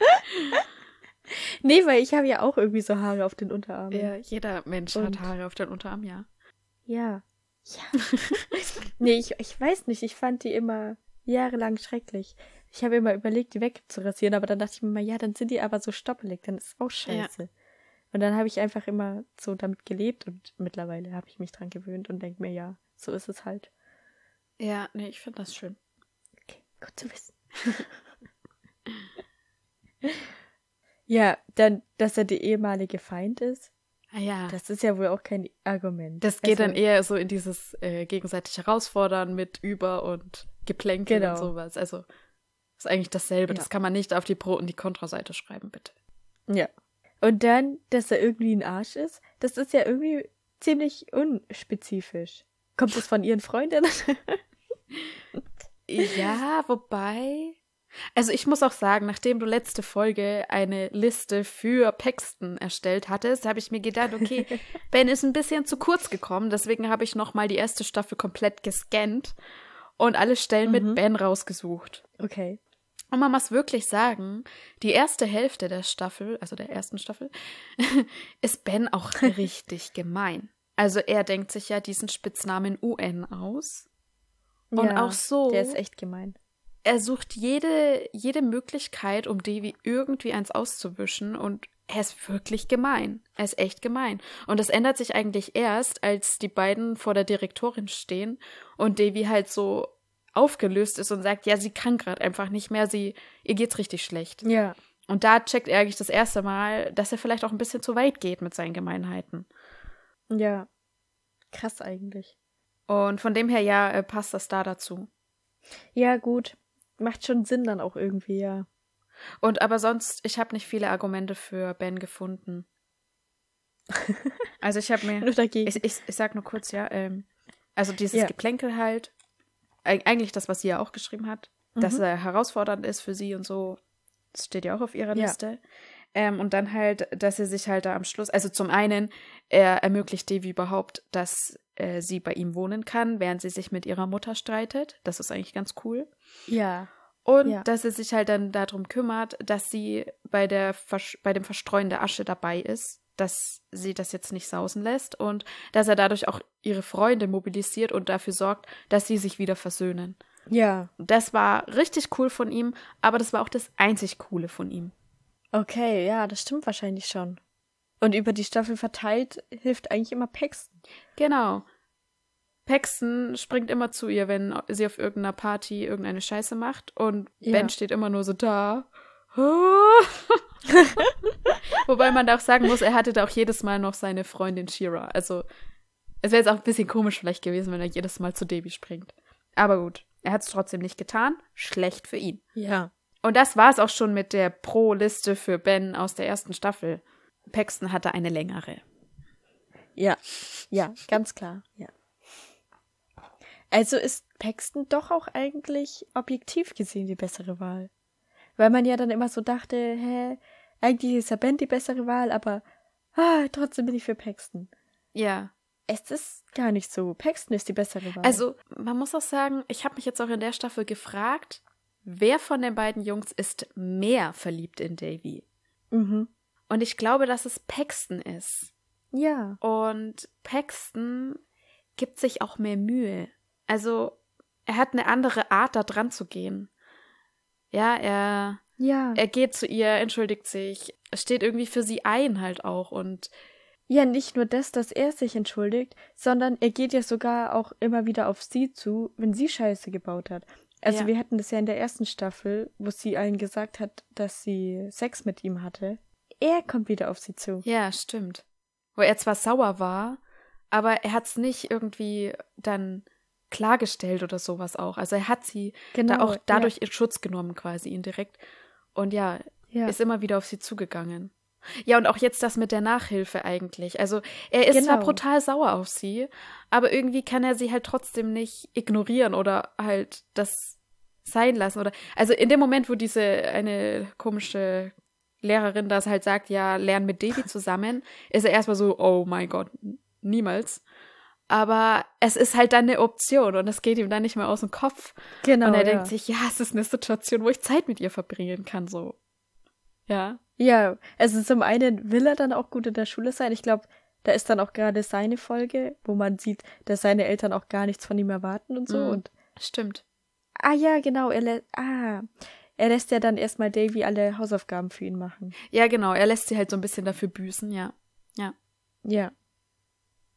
nee, weil ich habe ja auch irgendwie so Haare auf den Unterarmen. Ja, jeder Mensch Und- hat Haare auf den Unterarm, ja. Ja. Ja. nee, ich, ich weiß nicht. Ich fand die immer jahrelang schrecklich. Ich habe immer überlegt, die wegzurasieren, aber dann dachte ich mir mal, ja, dann sind die aber so stoppelig, dann ist auch scheiße. Und dann habe ich einfach immer so damit gelebt und mittlerweile habe ich mich dran gewöhnt und denke mir, ja, so ist es halt. Ja, nee, ich finde das schön. Okay, gut zu wissen. ja, dann, dass er der ehemalige Feind ist, Ah ja. Das, das ist ja wohl auch kein Argument. geht dann Also, eher so in dieses äh, gegenseitig herausfordern mit Über- und Geplänkel Genau. und sowas. Also ist eigentlich dasselbe. Ja. Das kann man nicht auf die Pro- und die Kontraseite schreiben, bitte. Ja. Und dann, dass er irgendwie ein Arsch ist, das ist ja irgendwie ziemlich unspezifisch. Kommt das von ihren Freundinnen? Ja, wobei. Also ich muss auch sagen, nachdem du letzte Folge eine Liste für Paxton erstellt hattest, habe ich mir gedacht, okay, Ben ist ein bisschen zu kurz gekommen, deswegen habe ich nochmal die erste Staffel komplett gescannt und alle Stellen Mhm. mit Ben rausgesucht. Okay. Und man muss wirklich sagen, die erste Hälfte der Staffel, also der ersten Staffel, ist Ben auch richtig gemein. Also er denkt sich ja diesen Spitznamen UN aus. Und Ja, auch so, Der ist echt gemein. er sucht jede, jede Möglichkeit, um Davy irgendwie eins auszuwischen und er ist wirklich gemein. Er ist echt gemein. Und das ändert sich eigentlich erst, als die beiden vor der Direktorin stehen und Davy halt so aufgelöst ist und sagt, ja, sie kann gerade einfach nicht mehr, sie, ihr geht's richtig schlecht. Ja. Und da checkt er eigentlich das erste Mal, dass er vielleicht auch ein bisschen zu weit geht mit seinen Gemeinheiten. Ja. Krass eigentlich. Und von dem her, ja, äh, passt das da dazu. Ja, gut. Macht schon Sinn dann auch irgendwie, ja. Und aber sonst, ich habe nicht viele Argumente für Ben gefunden. Also ich habe mir, Nur dagegen. ich, ich, ich sag nur kurz, ja, ähm, also dieses Ja. Geplänkel halt, eigentlich das, was sie ja auch geschrieben hat, dass Mhm. er herausfordernd ist für sie und so, das steht ja auch auf ihrer Ja. Liste. Ähm, und dann halt, dass er sich halt da am Schluss, also zum einen, er ermöglicht Devi überhaupt, dass äh, sie bei ihm wohnen kann, während sie sich mit ihrer Mutter streitet. Das ist eigentlich ganz cool. ja. Und Ja. dass er sich halt dann darum kümmert, dass sie bei, der Versch bei dem Verstreuen der Asche dabei ist, dass sie das jetzt nicht sausen lässt und dass er dadurch auch ihre Freunde mobilisiert und dafür sorgt, dass sie sich wieder versöhnen. Ja. Das war richtig cool von ihm, aber das war auch das einzig Coole von ihm. Okay, ja, das stimmt wahrscheinlich schon. Und über die Staffel verteilt hilft eigentlich immer Paxton. Genau. Paxton springt immer zu ihr, wenn sie auf irgendeiner Party irgendeine Scheiße macht und Ja. Ben steht immer nur so da. Wobei man da auch sagen muss, er hatte da auch jedes Mal noch seine Freundin Shira. Also, es wäre jetzt auch ein bisschen komisch vielleicht gewesen, wenn er jedes Mal zu Debbie springt. Aber gut, er hat es trotzdem nicht getan. Schlecht für ihn. Ja. Und das war es auch schon mit der Pro-Liste für Ben aus der ersten Staffel. Paxton hatte eine längere. Ja. Ja, ganz klar. Ja. Also ist Paxton doch auch eigentlich objektiv gesehen die bessere Wahl. Weil man ja dann immer so dachte, hä, eigentlich ist ja Ben die bessere Wahl, aber ah, trotzdem bin ich für Paxton. Ja. Es ist gar nicht so. Paxton ist die bessere Wahl. Also, man muss auch sagen, ich habe mich jetzt auch in der Staffel gefragt, wer von den beiden Jungs ist mehr verliebt in Davy? mhm. Und ich glaube, dass es Paxton ist. Ja. Und Paxton gibt sich auch mehr Mühe. Also, er hat eine andere Art, da dran zu gehen. Ja, er, Ja. er geht zu ihr, entschuldigt sich, steht irgendwie für sie ein halt auch und Ja, nicht nur das, dass er sich entschuldigt, sondern er geht ja sogar auch immer wieder auf sie zu, wenn sie Scheiße gebaut hat. Also Ja. wir hatten das ja in der ersten Staffel, wo sie allen gesagt hat, dass sie Sex mit ihm hatte. Er kommt wieder auf sie zu. Ja, stimmt. Wo er zwar sauer war, aber er hat es nicht irgendwie dann klargestellt oder sowas auch. Also er hat sie Genau. da auch dadurch in Schutz genommen, quasi indirekt. Und ja, ja. ist immer wieder auf sie zugegangen. Ja, und auch jetzt das mit der Nachhilfe eigentlich. Also er ist zwar Genau. brutal sauer auf sie, aber irgendwie kann er sie halt trotzdem nicht ignorieren oder halt das sein lassen. Oder also in dem Moment, wo diese eine komische Lehrerin das halt sagt, ja, lern mit Devi zusammen, ist er erstmal so, oh mein Gott, niemals. Aber es ist halt dann eine Option und es geht ihm dann nicht mehr aus dem Kopf. genau. und er ja. denkt sich, ja, es ist eine Situation, wo ich Zeit mit ihr verbringen kann, so. Ja. Ja, also zum einen will er dann auch gut in der Schule sein. Ich glaube, da ist dann auch gerade seine Folge, wo man sieht, dass seine Eltern auch gar nichts von ihm erwarten und so. Mhm. Und Stimmt. ah ja, genau, er lässt ah, er lässt ja dann erstmal Davy alle Hausaufgaben für ihn machen. Ja, genau. Er lässt sie halt so ein bisschen dafür büßen, ja. Ja.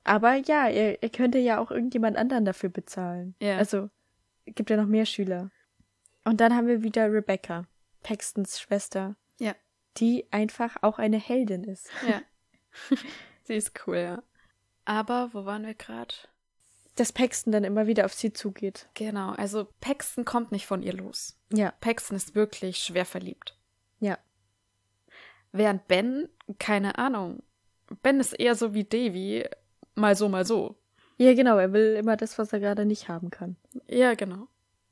Aber ja, er, er könnte ja auch irgendjemand anderen dafür bezahlen. Ja. Also gibt ja noch mehr Schüler. Und dann haben wir wieder Rebecca, Paxtons Schwester. Ja. Die einfach auch eine Heldin ist. Ja. sie ist cool, ja. Aber wo waren wir gerade? Dass Paxton dann immer wieder auf sie zugeht. Genau, also Paxton kommt nicht von ihr los. Ja. Paxton ist wirklich schwer verliebt. Ja. Während Ben, keine Ahnung. Ben ist eher so wie Davy, mal so, mal so. Ja, genau, er will immer das, was er gerade nicht haben kann. Ja, genau.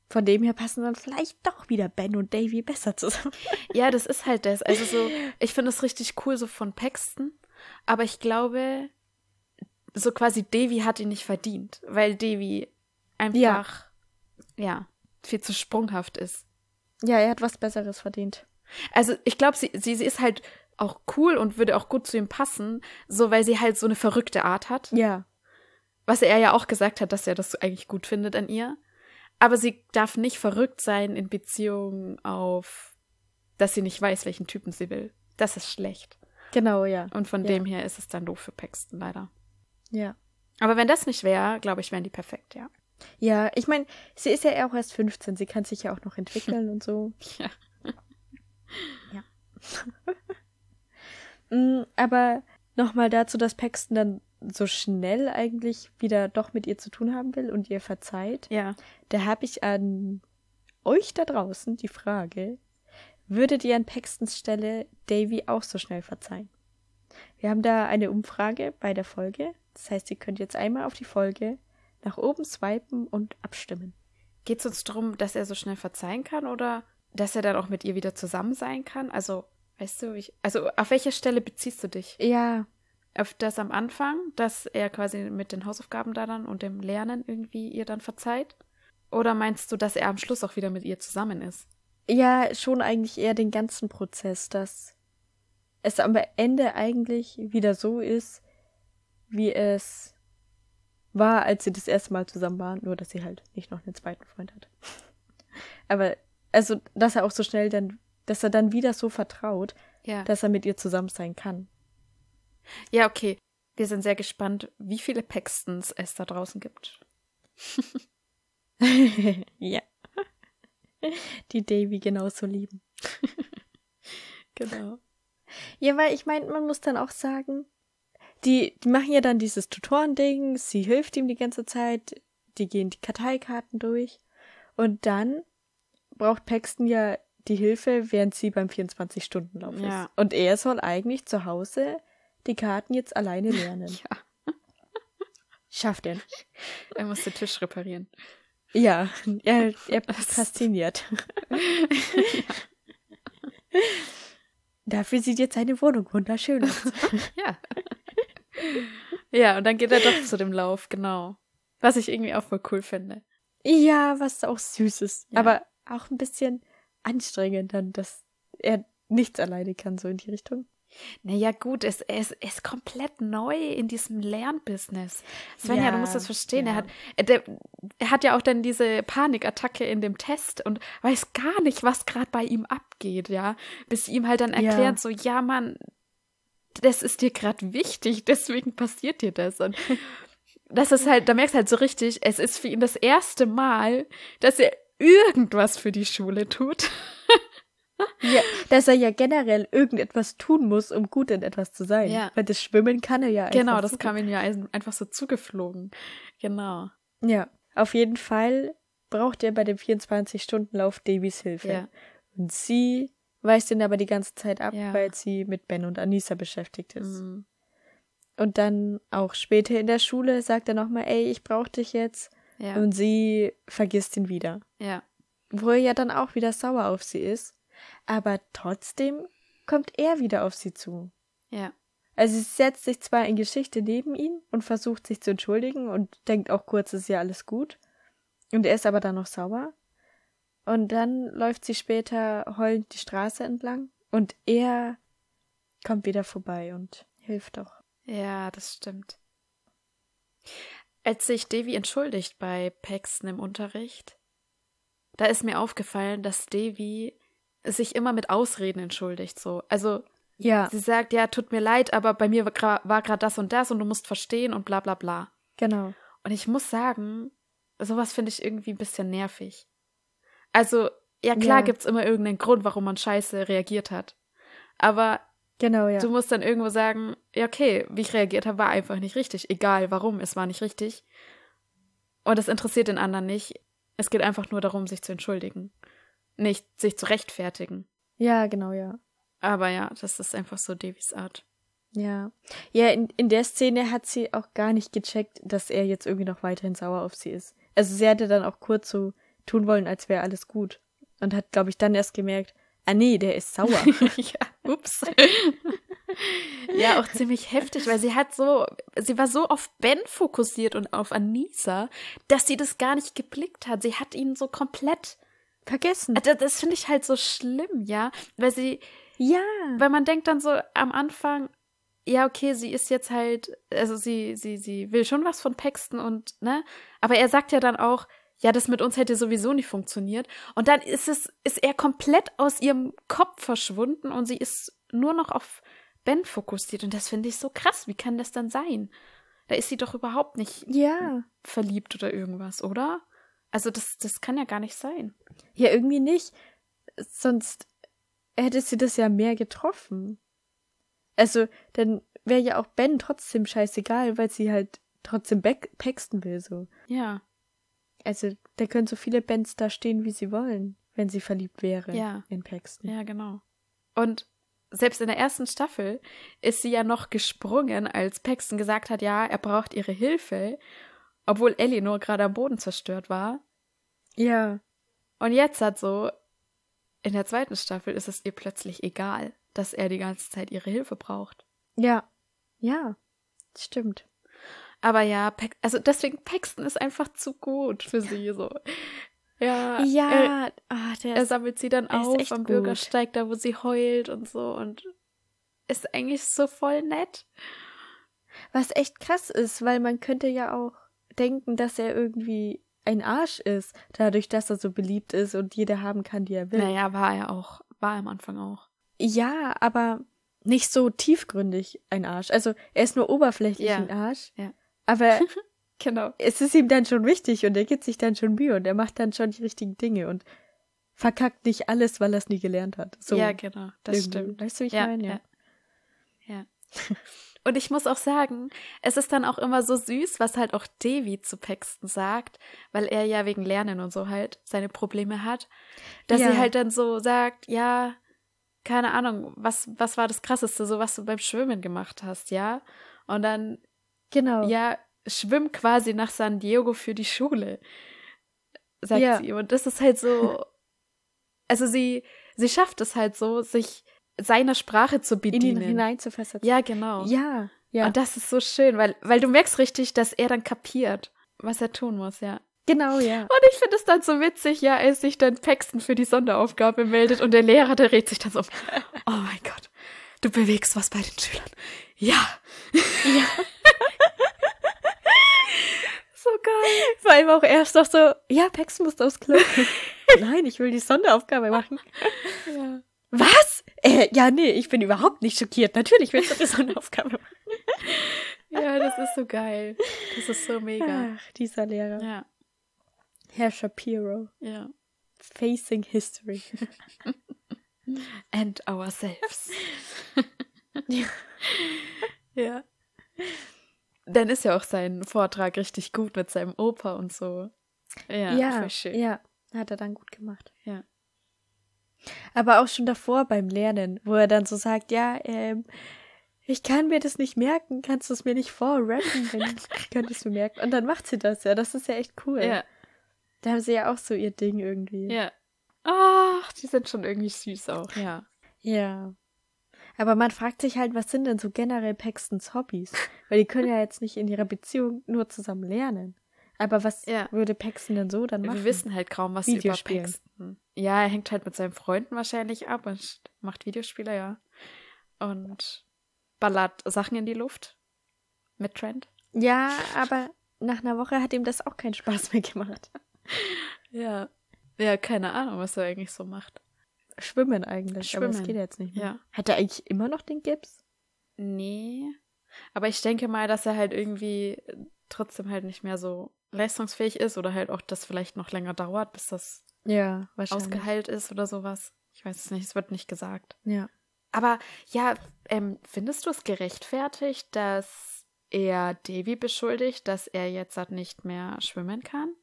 Von dem her passen dann vielleicht doch wieder Ben und Davy besser zusammen. Ja, das ist halt das. Also so, ich finde es richtig cool so von Paxton, aber ich glaube, so quasi Davy hat ihn nicht verdient, weil Davy einfach, ja, viel zu sprunghaft ist. Ja, er hat was Besseres verdient. Also ich glaube, sie, sie, sie ist halt auch cool und würde auch gut zu ihm passen, so weil sie halt so eine verrückte Art hat. Ja. Was er ja auch gesagt hat, dass er das eigentlich gut findet an ihr. Aber sie darf nicht verrückt sein in Beziehung auf, dass sie nicht weiß, welchen Typen sie will. Das ist schlecht. Genau, ja. Und von Ja. dem her ist es dann doof für Paxton, leider. Ja. Aber wenn das nicht wäre, glaube ich, wären die perfekt, ja. Ja, ich meine, sie ist ja auch erst 15, sie kann sich ja auch noch entwickeln und so. Ja. Ja. Mm, Aber nochmal dazu, dass Paxton dann so schnell eigentlich wieder doch mit ihr zu tun haben will und ihr verzeiht. Ja. Da habe ich an euch da draußen die Frage, würdet ihr an Paxtons Stelle Davy auch so schnell verzeihen? Wir haben da eine Umfrage bei der Folge. Das heißt, ihr könnt jetzt einmal auf die Folge nach oben swipen und abstimmen. Geht es uns darum, dass er so schnell verzeihen kann oder dass er dann auch mit ihr wieder zusammen sein kann? Also, weißt du, ich, also auf welcher Stelle beziehst du dich? Ja, Auf das am Anfang, dass er quasi mit den Hausaufgaben da dann und dem Lernen irgendwie ihr dann verzeiht? Oder meinst du, dass er am Schluss auch wieder mit ihr zusammen ist? ja, schon eigentlich eher den ganzen Prozess, dass es am Ende eigentlich wieder so ist, wie es war, als sie das erste Mal zusammen waren, nur dass sie halt nicht noch einen zweiten Freund hat. Aber also, dass er auch so schnell dann, dass er dann wieder so vertraut, Ja. dass er mit ihr zusammen sein kann. Ja, okay. Wir sind sehr gespannt, wie viele Paxtons es da draußen gibt. ja. Die Davy genauso lieben. Genau. Ja, weil ich meine, man muss dann auch sagen, die, die machen ja dann dieses Tutorending, sie hilft ihm die ganze Zeit, die gehen die Karteikarten durch und dann braucht Paxton ja die Hilfe, während sie beim 24-Stunden-Lauf Ja. ist. Und er soll eigentlich zu Hause die Karten jetzt alleine lernen. Ja. Schafft er nicht. Er muss den Tisch reparieren. Ja, er, er prokrastiniert. Dafür sieht jetzt seine Wohnung wunderschön aus. Ja. ja, und dann geht er doch zu dem Lauf, genau. Was ich irgendwie auch voll cool finde. Ja, was auch süß ist. Ja. Aber auch ein bisschen anstrengend dann, dass er nichts alleine kann, so in die Richtung. Naja, gut, es, ist, er ist komplett neu in diesem Lernbusiness. Svenja, Ja, du musst das verstehen. ja. Er, hat, er, der, er hat ja auch dann diese Panikattacke in dem Test und weiß gar nicht, was gerade bei ihm abgeht, ja. Bis sie ihm halt dann Ja. erklärt, so, ja, Mann, das ist dir gerade wichtig, deswegen passiert dir das. Und das ist halt, da merkst du halt so richtig, es ist für ihn das erste Mal, dass er irgendwas für die Schule tut. Ja, dass er ja generell irgendetwas tun muss, um gut in etwas zu sein. Ja. Weil das Schwimmen kann er ja einfach. Genau, das kam ihm ja ein- einfach so zugeflogen. Genau. Ja, auf jeden Fall braucht er bei dem 24-Stunden-Lauf Davys Hilfe. Ja. Und sie weist ihn aber die ganze Zeit ab, Ja. weil sie mit Ben und Anissa beschäftigt ist. Mhm. Und dann auch später in der Schule sagt er nochmal, ey, ich brauch dich jetzt. Ja. Und sie vergisst ihn wieder. ja. Wo er ja dann auch wieder sauer auf sie ist. Aber trotzdem kommt er wieder auf sie zu. Ja. Also sie setzt sich zwar in Geschichte neben ihn und versucht sich zu entschuldigen und denkt auch kurz, es ist ja alles gut. Und er ist aber dann noch sauer. Und dann läuft sie später heulend die Straße entlang und er kommt wieder vorbei und hilft doch. Ja, das stimmt. Als sich Devi entschuldigt bei Paxton im Unterricht, da ist mir aufgefallen, dass Devi sich immer mit Ausreden entschuldigt, so. Also, Ja, sie sagt, ja, tut mir leid, aber bei mir war gerade das und das und du musst verstehen und bla bla bla. genau. Und ich muss sagen, sowas finde ich irgendwie ein bisschen nervig. Also, ja klar Ja. gibt's immer irgendeinen Grund, warum man scheiße reagiert hat. Aber Genau, ja. Du musst dann irgendwo sagen, ja, okay, wie ich reagiert habe, war einfach nicht richtig. Egal warum, es war nicht richtig. Und das interessiert den anderen nicht. Es geht einfach nur darum, sich zu entschuldigen. Nicht sich zu rechtfertigen. Ja, genau, ja. Aber ja, das ist einfach so Davies Art. Ja. Ja, in, in der Szene hat sie auch gar nicht gecheckt, dass er jetzt irgendwie noch weiterhin sauer auf sie ist. Also sie hatte dann auch kurz so tun wollen, als wäre alles gut. Und hat, glaube ich, dann erst gemerkt, ah nee, der ist sauer. ja, ups. ja, auch ziemlich heftig, weil sie hat so, sie war so auf Ben fokussiert und auf Anissa, dass sie das gar nicht geblickt hat. Sie hat ihn so komplett, Vergessen. das, das finde ich halt so schlimm, ja, weil sie, Ja. Weil man denkt dann so am Anfang, ja, okay, sie ist jetzt halt, also sie, sie, sie will schon was von Paxton und, ne? Aber er sagt ja dann auch, ja, das mit uns hätte sowieso nicht funktioniert. Und dann ist es, ist er komplett aus ihrem Kopf verschwunden und sie ist nur noch auf Ben fokussiert. Und das finde ich so krass. Wie kann das dann sein? Da ist sie doch überhaupt nicht Ja. verliebt oder irgendwas, oder? Also das, das kann ja gar nicht sein. Ja, irgendwie nicht. Sonst hätte sie das ja mehr getroffen. Also, dann wäre ja auch Ben trotzdem scheißegal, weil sie halt trotzdem Paxton will, so. Ja, Also, da können so viele Bands da stehen, wie sie wollen, wenn sie verliebt wäre Ja. in Paxton. Ja, genau. Und selbst in der ersten Staffel ist sie ja noch gesprungen, als Paxton gesagt hat, ja, er braucht ihre Hilfe, obwohl Eleanor gerade am Boden zerstört war. Ja. Und jetzt hat so, in der zweiten Staffel ist es ihr plötzlich egal, dass er die ganze Zeit ihre Hilfe braucht. Ja. Ja. Stimmt. Aber ja, Pax also deswegen, Paxton ist einfach zu gut für sie, so. Ja. Er, Ja. ah, der er sammelt sie dann er auf am gut. Bürgersteig, da wo sie heult und so und ist eigentlich so voll nett. was echt krass ist, weil man könnte ja auch denken, dass er irgendwie ein Arsch ist, dadurch, dass er so beliebt ist und jeder haben kann, die er will. Naja, war er auch. War er am Anfang auch. Ja, aber nicht so tiefgründig ein Arsch. Also er ist nur oberflächlich Ja. ein Arsch. Ja. Aber Genau. es ist ihm dann schon wichtig und er gibt sich dann schon Mühe und er macht dann schon die richtigen Dinge und verkackt nicht alles, weil er es nie gelernt hat. So ja, genau. Das irgendwie. stimmt. Weißt du, wie ich Ja, meine? ja. Ja. Und ich muss auch sagen, es ist dann auch immer so süß, was halt auch Devi zu Paxton sagt, weil er ja wegen Lernen und so halt seine Probleme hat, dass Ja. sie halt dann so sagt, ja, keine Ahnung, was, was war das Krasseste, so was du beim Schwimmen gemacht hast, ja? Und dann, Genau. ja, schwimm quasi nach San Diego für die Schule, sagt Ja. sie. Und das ist halt so, also sie, sie schafft es halt so, sich seiner Sprache zu in ihn bedienen. hineinzuversetzen. Ja, genau. Ja, ja. Und das ist so schön, weil, weil du merkst richtig, dass er dann kapiert, was er tun muss, ja. genau, ja. Und ich finde es dann so witzig, ja, als sich dann Paxton für die Sonderaufgabe meldet und der Lehrer, der regt sich dann so um. Oh mein Gott, du bewegst was bei den Schülern. Ja. Ja. Geil. Vor allem auch erst noch so, ja, Pax muss aufs Klo. Nein, ich will die Sonderaufgabe machen. Ja. Was? Äh, ja, nee, ich bin überhaupt nicht schockiert. Natürlich willst du die Sonderaufgabe machen. ja, das ist so geil. Das ist so mega. Ach, dieser Lehrer. Ja, Herr Shapiro. ja. Facing History. And ourselves. Ja. Ja. Dann ist ja auch sein Vortrag richtig gut mit seinem Opa und so. Ja, ja, schön. ja, hat er dann gut gemacht. Ja. Aber auch schon davor beim Lernen, wo er dann so sagt, ja, ähm, ich kann mir das nicht merken, kannst du es mir nicht vorrappen, wenn ich könnte es mir merken. Und dann macht sie das ja, das ist ja echt cool. Ja, Da haben sie ja auch so ihr Ding irgendwie. ja. Ach, die sind schon irgendwie süß auch, ja. Ja. Aber man fragt sich halt, was sind denn so generell Paxtons Hobbys? Weil die können ja jetzt nicht in ihrer Beziehung nur zusammen lernen. Aber was Ja. würde Paxton denn so dann machen? Wir wissen halt kaum was über Videospielen. Paxton. Ja, er hängt halt mit seinen Freunden wahrscheinlich ab und macht Videospiele, ja. Und ballert Sachen in die Luft. Mit Trent. Ja, aber nach einer Woche hat ihm das auch keinen Spaß mehr gemacht. Ja. Ja, keine Ahnung, was er eigentlich so macht. Schwimmen eigentlich, aber das Schwimmen. geht jetzt nicht mehr. Ja. Hat er eigentlich immer noch den Gips? Nee. Aber ich denke mal, dass er halt irgendwie trotzdem halt nicht mehr so leistungsfähig ist oder halt auch das vielleicht noch länger dauert, bis das Ja, ausgeheilt ist oder sowas. Ich weiß es nicht, es wird nicht gesagt. Ja. Aber ja, ähm, findest du es gerechtfertigt, dass er Devi beschuldigt, dass er jetzt halt nicht mehr schwimmen kann?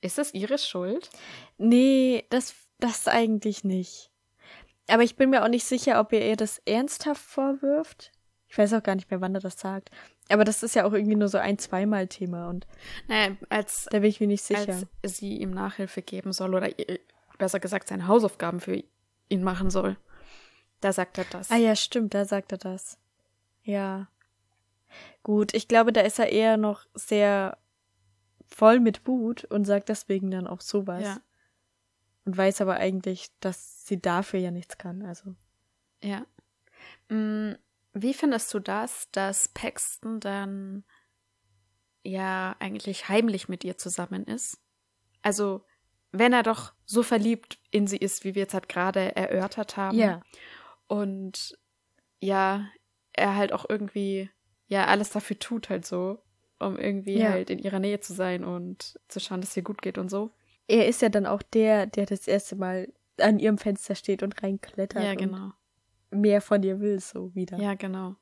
Ist es ihre Schuld? Nee, das, das eigentlich nicht. Aber ich bin mir auch nicht sicher, ob er ihr das ernsthaft vorwirft. Ich weiß auch gar nicht mehr, wann er das sagt. Aber das ist ja auch irgendwie nur so ein, zweimal Thema und Naja, als, da bin ich mir nicht sicher. als sie ihm Nachhilfe geben soll oder ihr- besser gesagt seine Hausaufgaben für ihn machen soll. Da sagt er das. Ah ja, stimmt, da sagt er das. Ja. Gut, ich glaube, da ist er eher noch sehr voll mit Wut und sagt deswegen dann auch sowas. Ja, Und weiß aber eigentlich, dass sie dafür ja nichts kann. Also. ja. Mm, Wie findest du das, dass Paxton dann ja eigentlich heimlich mit ihr zusammen ist? Also, wenn er doch so verliebt in sie ist, wie wir jetzt halt gerade erörtert haben. Ja. Und ja, er halt auch irgendwie ja alles dafür tut halt so, um irgendwie Ja. halt in ihrer Nähe zu sein und zu schauen, dass es ihr gut geht und so. Er ist ja dann auch der, der das erste Mal an ihrem Fenster steht und reinklettert ja, und genau. mehr von ihr will, so wieder. Ja, genau.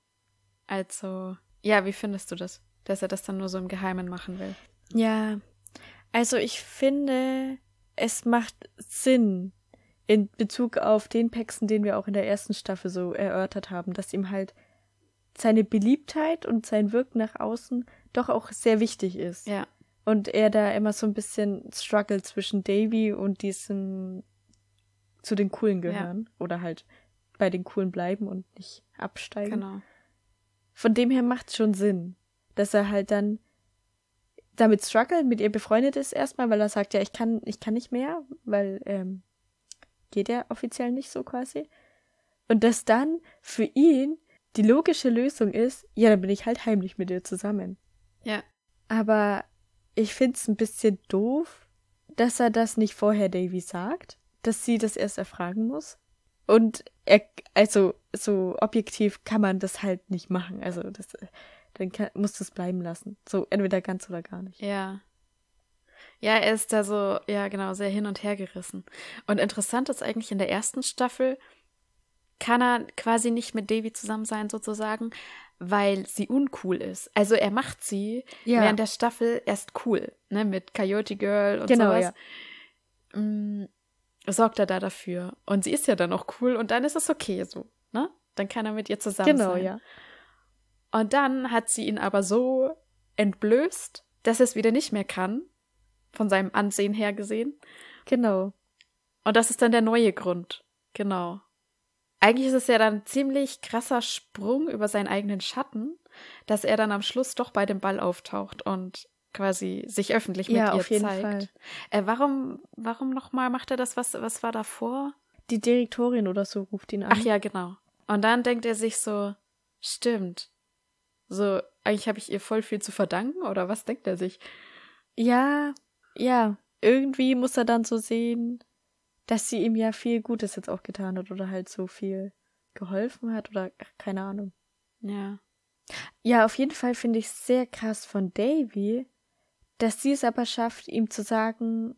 Also, ja, wie findest du das? Dass er das dann nur so im Geheimen machen will. Ja, also ich finde, es macht Sinn in Bezug auf den Paxton, den wir auch in der ersten Staffel so erörtert haben, dass ihm halt seine Beliebtheit und sein Wirken nach außen doch auch sehr wichtig ist. Ja, Und er da immer so ein bisschen struggle zwischen Davy und diesem zu den Coolen gehören. Oder halt bei den Coolen bleiben und nicht absteigen. genau. Von dem her macht schon Sinn, dass er halt dann damit struggelt, mit ihr befreundet ist erstmal, weil er sagt, ja, ich kann, ich kann nicht mehr, weil ähm, geht ja offiziell nicht so quasi. Und dass dann für ihn die logische Lösung ist, ja, dann bin ich halt heimlich mit ihr zusammen. Ja, Aber ich find's ein bisschen doof, dass er das nicht vorher Davy sagt, dass sie das erst erfragen muss. Und er, also so objektiv kann man das halt nicht machen. Also das, dann kann, muss das bleiben lassen. So entweder ganz oder gar nicht. ja. Ja, er ist da so, ja, genau, sehr hin und her gerissen. Und interessant ist eigentlich in der ersten Staffel kann er quasi nicht mit Davy zusammen sein, sozusagen, weil sie uncool ist. Also er macht sie Ja. während der Staffel erst cool, ne, mit Coyote Girl und Genau, sowas. Mm, sorgt er da dafür. Und sie ist ja dann auch cool und dann ist es okay so, ne? Dann kann er mit ihr zusammen Genau, sein. ja. Und dann hat sie ihn aber so entblößt, dass er es wieder nicht mehr kann, von seinem Ansehen her gesehen. Genau. Und das ist dann der neue Grund. Genau. Eigentlich ist es ja dann ein ziemlich krasser Sprung über seinen eigenen Schatten, dass er dann am Schluss doch bei dem Ball auftaucht und quasi sich öffentlich mit Ja, ihr auf jeden zeigt. Fall. Äh, warum, warum nochmal macht er das? Was, was war davor? Die Direktorin oder so ruft ihn an. Ach ja, genau. Und dann denkt er sich so, stimmt. So, eigentlich habe ich ihr voll viel zu verdanken, oder was denkt er sich? Ja, ja. Irgendwie muss er dann so sehen, dass sie ihm ja viel Gutes jetzt auch getan hat oder halt so viel geholfen hat oder ach, keine Ahnung. Ja. Ja, auf jeden Fall finde ich es sehr krass von Davy, dass sie es aber schafft, ihm zu sagen,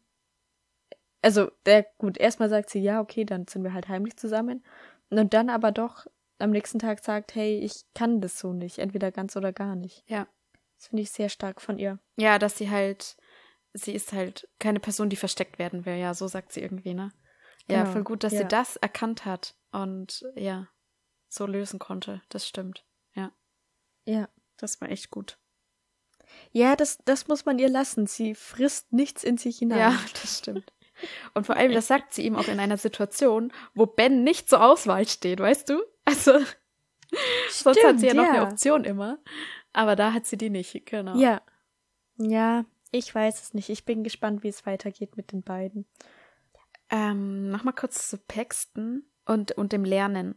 also, der, gut, erstmal sagt sie, ja, okay, dann sind wir halt heimlich zusammen. Und dann aber doch am nächsten Tag sagt, hey, ich kann das so nicht, entweder ganz oder gar nicht. Ja. Das finde ich sehr stark von ihr. Ja, dass sie halt, sie ist halt keine Person, die versteckt werden will. Ja, so sagt sie irgendwie, ne? Ja, Genau, voll gut, dass ja. sie das erkannt hat und ja, so lösen konnte. Das stimmt. Ja, Ja. das war echt gut. Ja, das, das muss man ihr lassen. Sie frisst nichts in sich hinein. Ja, das stimmt. Und vor allem, das sagt sie ihm auch in einer Situation, wo Ben nicht zur Auswahl steht, weißt du? Also, sonst hat sie ja noch eine. Option immer. Aber da hat sie die nicht, genau. Ja. Ja, ich weiß es nicht. Ich bin gespannt, wie es weitergeht mit den beiden. Ähm, Nochmal kurz zu Paxton und, und dem Lernen.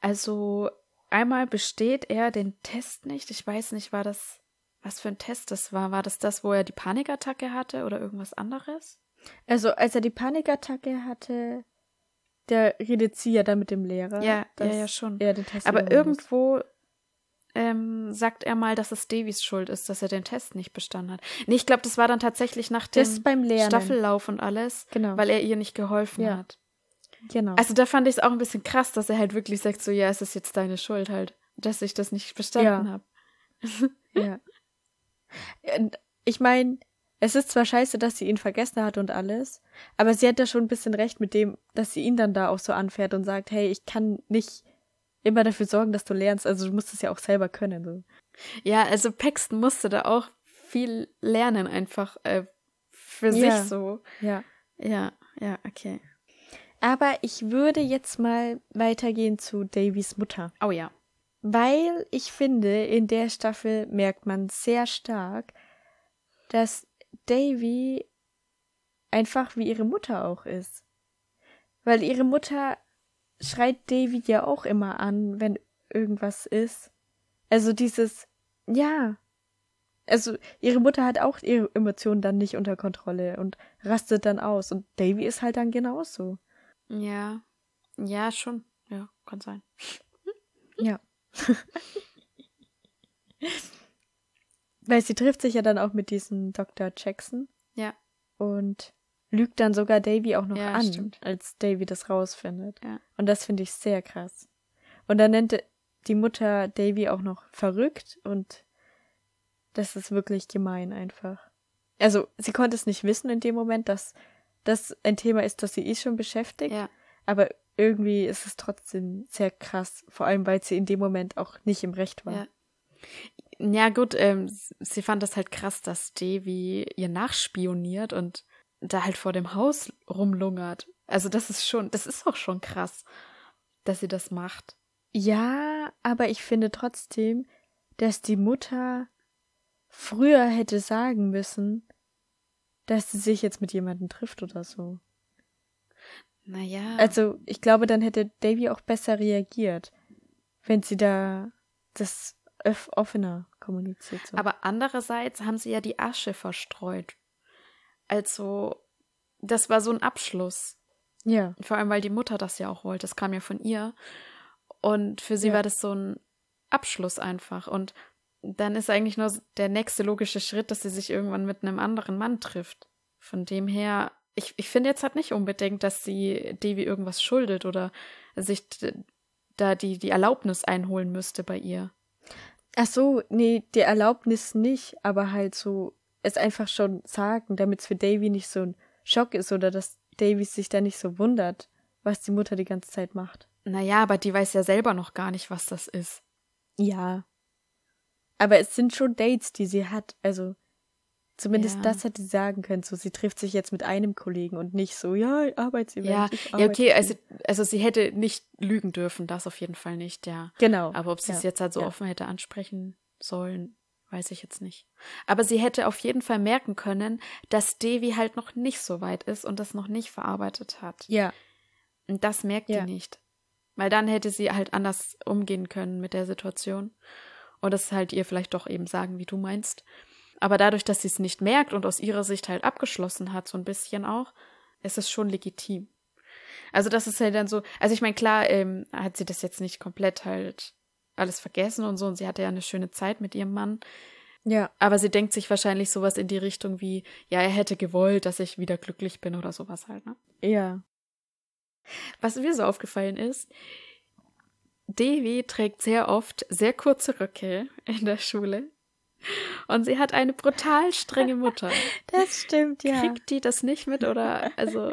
Also, einmal besteht er den Test nicht. Ich weiß nicht, war das, was für ein Test das war. War das das, wo er die Panikattacke hatte oder irgendwas anderes? Also, als er die Panikattacke hatte, der redet sie ja dann mit dem Lehrer. Ja, ja, ja, schon. Er den Test Aber wiederholen muss. Ähm, sagt er mal, dass es Davies Schuld ist, dass er den Test nicht bestanden hat. Nee, ich glaube, das war dann tatsächlich nach dem. Staffellauf und alles, Genau. weil er ihr nicht geholfen Ja. hat. Genau. Also da fand ich es auch ein bisschen krass, dass er halt wirklich sagt, so ja, es ist jetzt deine Schuld halt, dass ich das nicht bestanden Ja. habe. ja. Und Ich meine, es ist zwar scheiße, dass sie ihn vergessen hat und alles, aber sie hat ja schon ein bisschen recht mit dem, dass sie ihn dann da auch so anfährt und sagt, hey, ich kann nicht immer dafür sorgen, dass du lernst. Also du musst es ja auch selber können. So. Ja, also Paxton musste da auch viel lernen einfach äh, für Ja. sich so. Ja. Ja, ja, okay. Aber ich würde jetzt mal weitergehen zu Davys Mutter. Oh ja. Weil ich finde, in der Staffel merkt man sehr stark, dass Davy einfach wie ihre Mutter auch ist. Weil ihre Mutter schreit Davy ja auch immer an, wenn irgendwas ist. Also dieses, ja. Also ihre Mutter hat auch ihre Emotionen dann nicht unter Kontrolle und rastet dann aus. Und Davy ist halt dann genauso. Ja. Ja, schon. Ja, kann sein. Ja. Weil sie trifft sich ja dann auch mit diesem Dr. Jackson Ja. und lügt dann sogar Davy auch noch Ja, an, stimmt. als Davy das rausfindet. Ja. Und das finde ich sehr krass. Und dann nennt die Mutter Davy auch noch verrückt und das ist wirklich gemein einfach. Also, sie konnte es nicht wissen in dem Moment, dass das ein Thema ist, das sie eh schon beschäftigt. Ja. Aber irgendwie ist es trotzdem sehr krass, vor allem weil sie in dem Moment auch nicht im Recht war. Ja. Ja, gut, ähm, sie fand das halt krass, dass Davy ihr nachspioniert und da halt vor dem Haus rumlungert. Also das ist schon, das ist auch schon krass, dass sie das macht. Ja, aber ich finde trotzdem, dass die Mutter früher hätte sagen müssen, dass sie sich jetzt mit jemandem trifft oder so. Naja. Also, ich glaube, dann hätte Davy auch besser reagiert, wenn sie da das offener kommuniziert. So. Aber andererseits haben sie ja die Asche verstreut. Also, das war so ein Abschluss. ja, Vor allem, weil die Mutter das ja auch wollte. Das kam ja von ihr. Und für sie Ja. war das so ein Abschluss einfach. Und dann ist eigentlich nur der nächste logische Schritt, dass sie sich irgendwann mit einem anderen Mann trifft. Von dem her, ich, ich finde jetzt halt nicht unbedingt, dass sie Devi irgendwas schuldet oder sich da die, die Erlaubnis einholen müsste bei ihr. Ach so, nee, die Erlaubnis nicht, aber halt so es einfach schon sagen, damit es für Davy nicht so ein Schock ist oder dass Davy sich da nicht so wundert, was die Mutter die ganze Zeit macht. Naja, aber die weiß ja selber noch gar nicht, was das ist. Ja. Aber es sind schon Dates, die sie hat. Also zumindest Ja. das hätte sie sagen können. So, sie trifft sich jetzt mit einem Kollegen und nicht so, ja, Arbeitsevent. Ja, ich ja, okay, arbeite. also, also sie hätte nicht lügen dürfen, das auf jeden Fall nicht, ja. Genau. Aber ob sie ja. es jetzt halt so offen hätte ansprechen sollen, weiß ich jetzt nicht. Aber sie hätte auf jeden Fall merken können, dass Devi halt noch nicht so weit ist und das noch nicht verarbeitet hat. Ja, Und das merkt Ja. die nicht. Weil dann hätte sie halt anders umgehen können mit der Situation. Und das halt ihr vielleicht doch eben sagen, wie du meinst. Aber dadurch, dass sie es nicht merkt und aus ihrer Sicht halt abgeschlossen hat, so ein bisschen auch, ist es schon legitim. Also das ist halt dann so, also ich meine, klar, ähm, hat sie das jetzt nicht komplett halt alles vergessen und so und sie hatte ja eine schöne Zeit mit ihrem Mann. ja, Aber sie denkt sich wahrscheinlich sowas in die Richtung wie, ja, er hätte gewollt, dass ich wieder glücklich bin oder sowas halt, ne? ja. Was mir so aufgefallen ist, Devi trägt sehr oft sehr kurze Röcke in der Schule. Und sie hat eine brutal strenge Mutter. Das stimmt, ja. Kriegt die das nicht mit oder, also,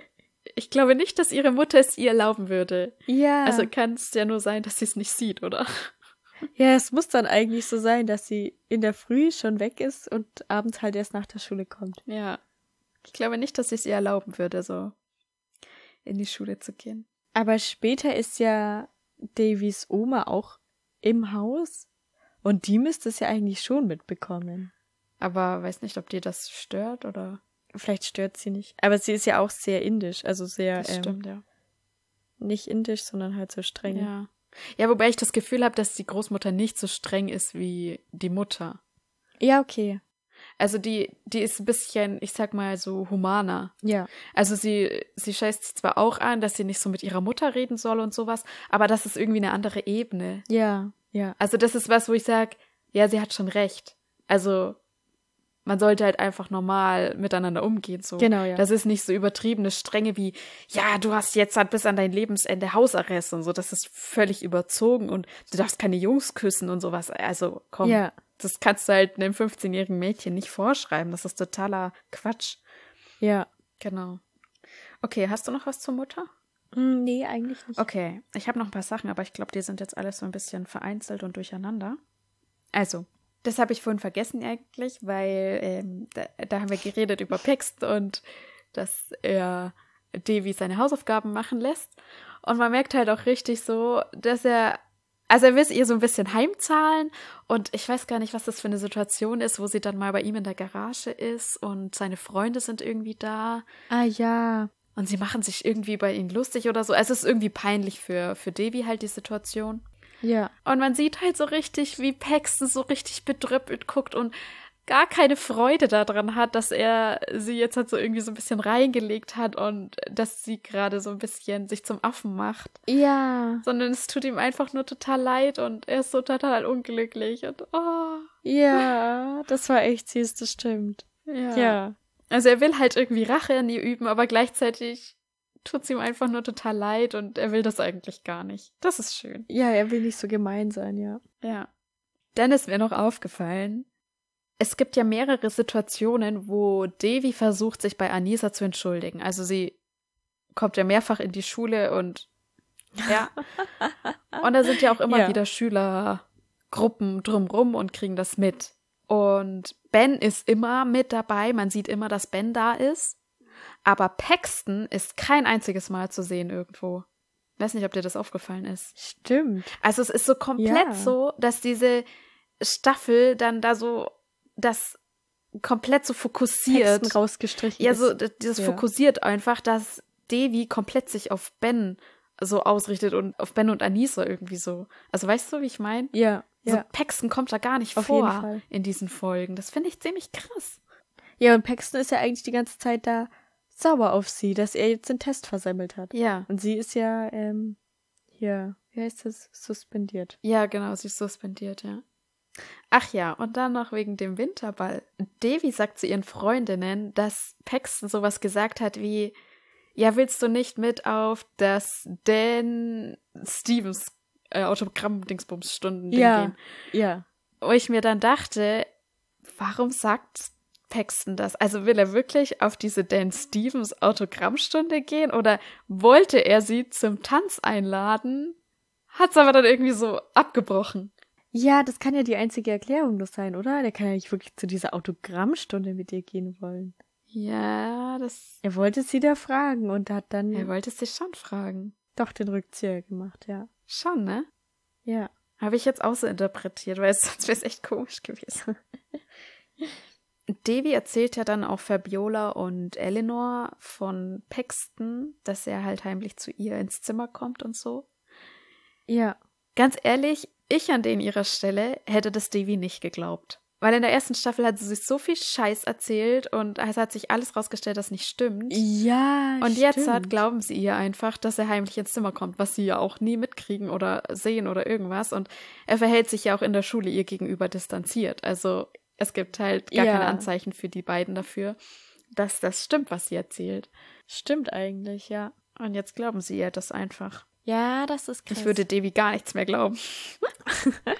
ich glaube nicht, dass ihre Mutter es ihr erlauben würde. ja. Also kann es ja nur sein, dass sie es nicht sieht, oder? Ja, es muss dann eigentlich so sein, dass sie in der Früh schon weg ist und abends halt erst nach der Schule kommt. Ja. Ich glaube nicht, dass sie es ihr erlauben würde, so in die Schule zu gehen. Aber später ist ja Davys Oma auch im Haus und die müsste es ja eigentlich schon mitbekommen. Aber weiß nicht, ob dir das stört oder. Vielleicht stört sie nicht. Aber sie ist ja auch sehr indisch, also sehr Das ähm, stimmt, ja. nicht indisch, sondern halt so streng. Ja. Ja, wobei ich das Gefühl habe, dass die Großmutter nicht so streng ist wie die Mutter. ja, okay. Also die, die ist ein bisschen, ich sag mal, so humaner. Ja, Also sie, sie scheißt sich zwar auch an, dass sie nicht so mit ihrer Mutter reden soll und sowas, aber das ist irgendwie eine andere Ebene. ja, ja. Also das ist was, wo ich sag, ja, sie hat schon recht. Also man sollte halt einfach normal miteinander umgehen. So. Genau, ja. Das ist nicht so übertriebene Strenge wie, ja, du hast jetzt halt bis an dein Lebensende Hausarrest und so. Das ist völlig überzogen und du darfst keine Jungs küssen und sowas. Also komm, Ja. das kannst du halt einem 15-jährigen Mädchen nicht vorschreiben. Das ist totaler Quatsch. Ja. Genau. Okay, hast du noch was zur Mutter? Hm, nee, eigentlich nicht. Okay, ich habe noch ein paar Sachen, aber ich glaube, die sind jetzt alles so ein bisschen vereinzelt und durcheinander. Also, das habe ich vorhin vergessen eigentlich, weil ähm, da, da haben wir geredet über Pext und dass er Devi seine Hausaufgaben machen lässt. Und man merkt halt auch richtig so, dass er, also er will es ihr so ein bisschen heimzahlen und ich weiß gar nicht, was das für eine Situation ist, wo sie dann mal bei ihm in der Garage ist und seine Freunde sind irgendwie da. Ah ja. Und sie machen sich irgendwie bei ihnen lustig oder so. Also es ist irgendwie peinlich für, für Devi halt die Situation. Ja. Und man sieht halt so richtig, wie Paxton so richtig bedröppelt guckt und gar keine Freude daran hat, dass er sie jetzt halt so irgendwie so ein bisschen reingelegt hat und dass sie gerade so ein bisschen sich zum Affen macht. Ja. Sondern es tut ihm einfach nur total leid und er ist so total unglücklich und oh. Ja, das war echt süß, das stimmt. Ja. Ja. Also er will halt irgendwie Rache an ihr üben, aber gleichzeitig tut es ihm einfach nur total leid und er will das eigentlich gar nicht. Das ist schön. Ja, er will nicht so gemein sein, ja. Ja. Dann ist mir noch aufgefallen, es gibt ja mehrere Situationen, wo Devi versucht, sich bei Anisa zu entschuldigen. Also sie kommt ja mehrfach in die Schule und ja. und da sind ja auch immer Ja. wieder Schülergruppen drumrum und kriegen das mit. Und Ben ist immer mit dabei. Man sieht immer, dass Ben da ist. Aber Paxton ist kein einziges Mal zu sehen irgendwo. Weiß nicht, ob dir das aufgefallen ist. Stimmt. Also es ist so komplett Ja. so, dass diese Staffel dann da so das komplett so fokussiert. Texten rausgestrichen. Ja, so d- dieses Ja. fokussiert einfach, dass Devi komplett sich auf Ben so ausrichtet und auf Ben und Anissa irgendwie so. Also weißt du, wie ich meine? Ja, So ja. Paxton kommt da gar nicht Auf vor in diesen Folgen. Das finde ich ziemlich krass. Ja, und Paxton ist ja eigentlich die ganze Zeit da sauer auf sie, dass er jetzt den Test versammelt hat. Ja. Und sie ist ja, ähm, hier, wie heißt das? Suspendiert. Ja, genau, sie ist suspendiert, ja. Ach ja, und dann noch wegen dem Winterball. Devi sagt zu ihren Freundinnen, dass Paxton sowas gesagt hat wie, ja, willst du nicht mit auf das Dan Stevens äh, Autogramm-Dingsbums-Stunden Ja, gehen. ja. Wo ich mir dann dachte, warum sagt Paxton das? Also will er wirklich auf diese Dan Stevens Autogrammstunde gehen oder wollte er sie zum Tanz einladen? Hat's aber dann irgendwie so abgebrochen. Ja, das kann ja die einzige Erklärung nur sein, oder? Der kann ja nicht wirklich zu dieser Autogrammstunde mit dir gehen wollen. Ja, das. Er wollte sie da fragen und hat dann Er wollte sich schon fragen. doch den Rückzieher gemacht, ja. Schon, ne? Ja. Habe ich jetzt auch so interpretiert, weil sonst wäre es echt komisch gewesen. Devi erzählt ja dann auch Fabiola und Eleanor von Paxton, dass er halt heimlich zu ihr ins Zimmer kommt und so. Ja. Ganz ehrlich, ich an denen ihrer Stelle hätte das Devi nicht geglaubt. Weil in der ersten Staffel hat sie sich so viel Scheiß erzählt und es hat sich alles rausgestellt, das nicht stimmt. Ja. Und jetzt stimmt. hat, glauben sie ihr einfach, dass er heimlich ins Zimmer kommt, was sie ja auch nie mitkriegen oder sehen oder irgendwas. Und er verhält sich ja auch in der Schule ihr gegenüber distanziert. Also es gibt halt gar Ja. keine Anzeichen für die beiden dafür, dass das stimmt, was sie erzählt. Stimmt eigentlich, ja. Und jetzt glauben sie ihr das einfach. Ja, das ist krass. Ich würde Devi gar nichts mehr glauben.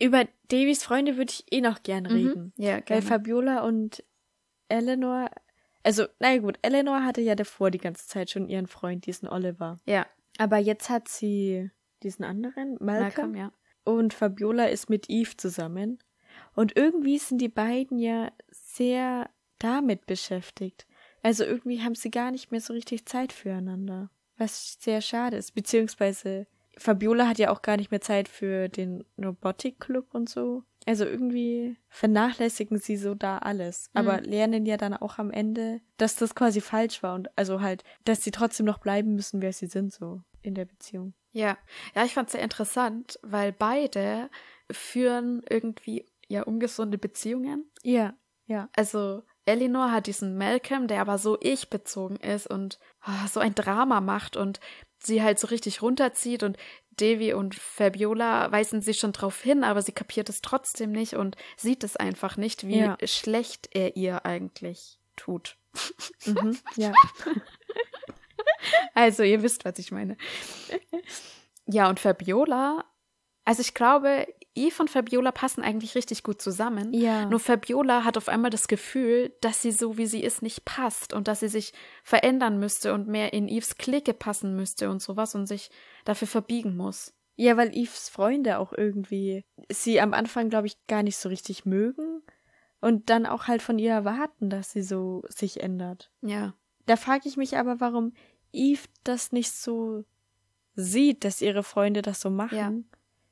Über Davies Freunde würde ich eh noch gern reden. Mhm. Ja, Weil gerne. Fabiola und Eleanor, also, naja gut, Eleanor hatte ja davor die ganze Zeit schon ihren Freund, diesen Oliver. Ja, Aber jetzt hat sie diesen anderen, Malcolm, Malcolm, ja. Und Fabiola ist mit Eve zusammen. Und irgendwie sind die beiden ja sehr damit beschäftigt. Also irgendwie haben sie gar nicht mehr so richtig Zeit füreinander. Was sehr schade ist. Beziehungsweise Fabiola hat ja auch gar nicht mehr Zeit für den Robotic Club und so. Also irgendwie vernachlässigen sie so da alles. Aber lernen ja dann auch am Ende, dass das quasi falsch war. Und also halt, dass sie trotzdem noch bleiben müssen, wer sie sind, so in der Beziehung. Ja, ja, ich fand es sehr interessant, weil beide führen irgendwie ja ungesunde Beziehungen. Ja, ja. Also Eleanor hat diesen Malcolm, der aber so ich-bezogen ist und ah, so ein Drama macht und sie halt so richtig runterzieht und Devi und Fabiola weisen sie schon drauf hin, aber sie kapiert es trotzdem nicht und sieht es einfach nicht, wie Ja. schlecht er ihr eigentlich tut. Mhm, ja. Also, ihr wisst, was ich meine. Ja, und Fabiola, also ich glaube, Eve und Fabiola passen eigentlich richtig gut zusammen. Ja. Nur Fabiola hat auf einmal das Gefühl, dass sie so wie sie ist nicht passt und dass sie sich verändern müsste und mehr in Eves Clique passen müsste und sowas und sich dafür verbiegen muss. Ja, weil Eves Freunde auch irgendwie sie am Anfang, glaube ich, gar nicht so richtig mögen und dann auch halt von ihr erwarten, dass sie so sich ändert. Ja. Da frage ich mich aber, warum Eve das nicht so sieht, dass ihre Freunde das so machen Ja.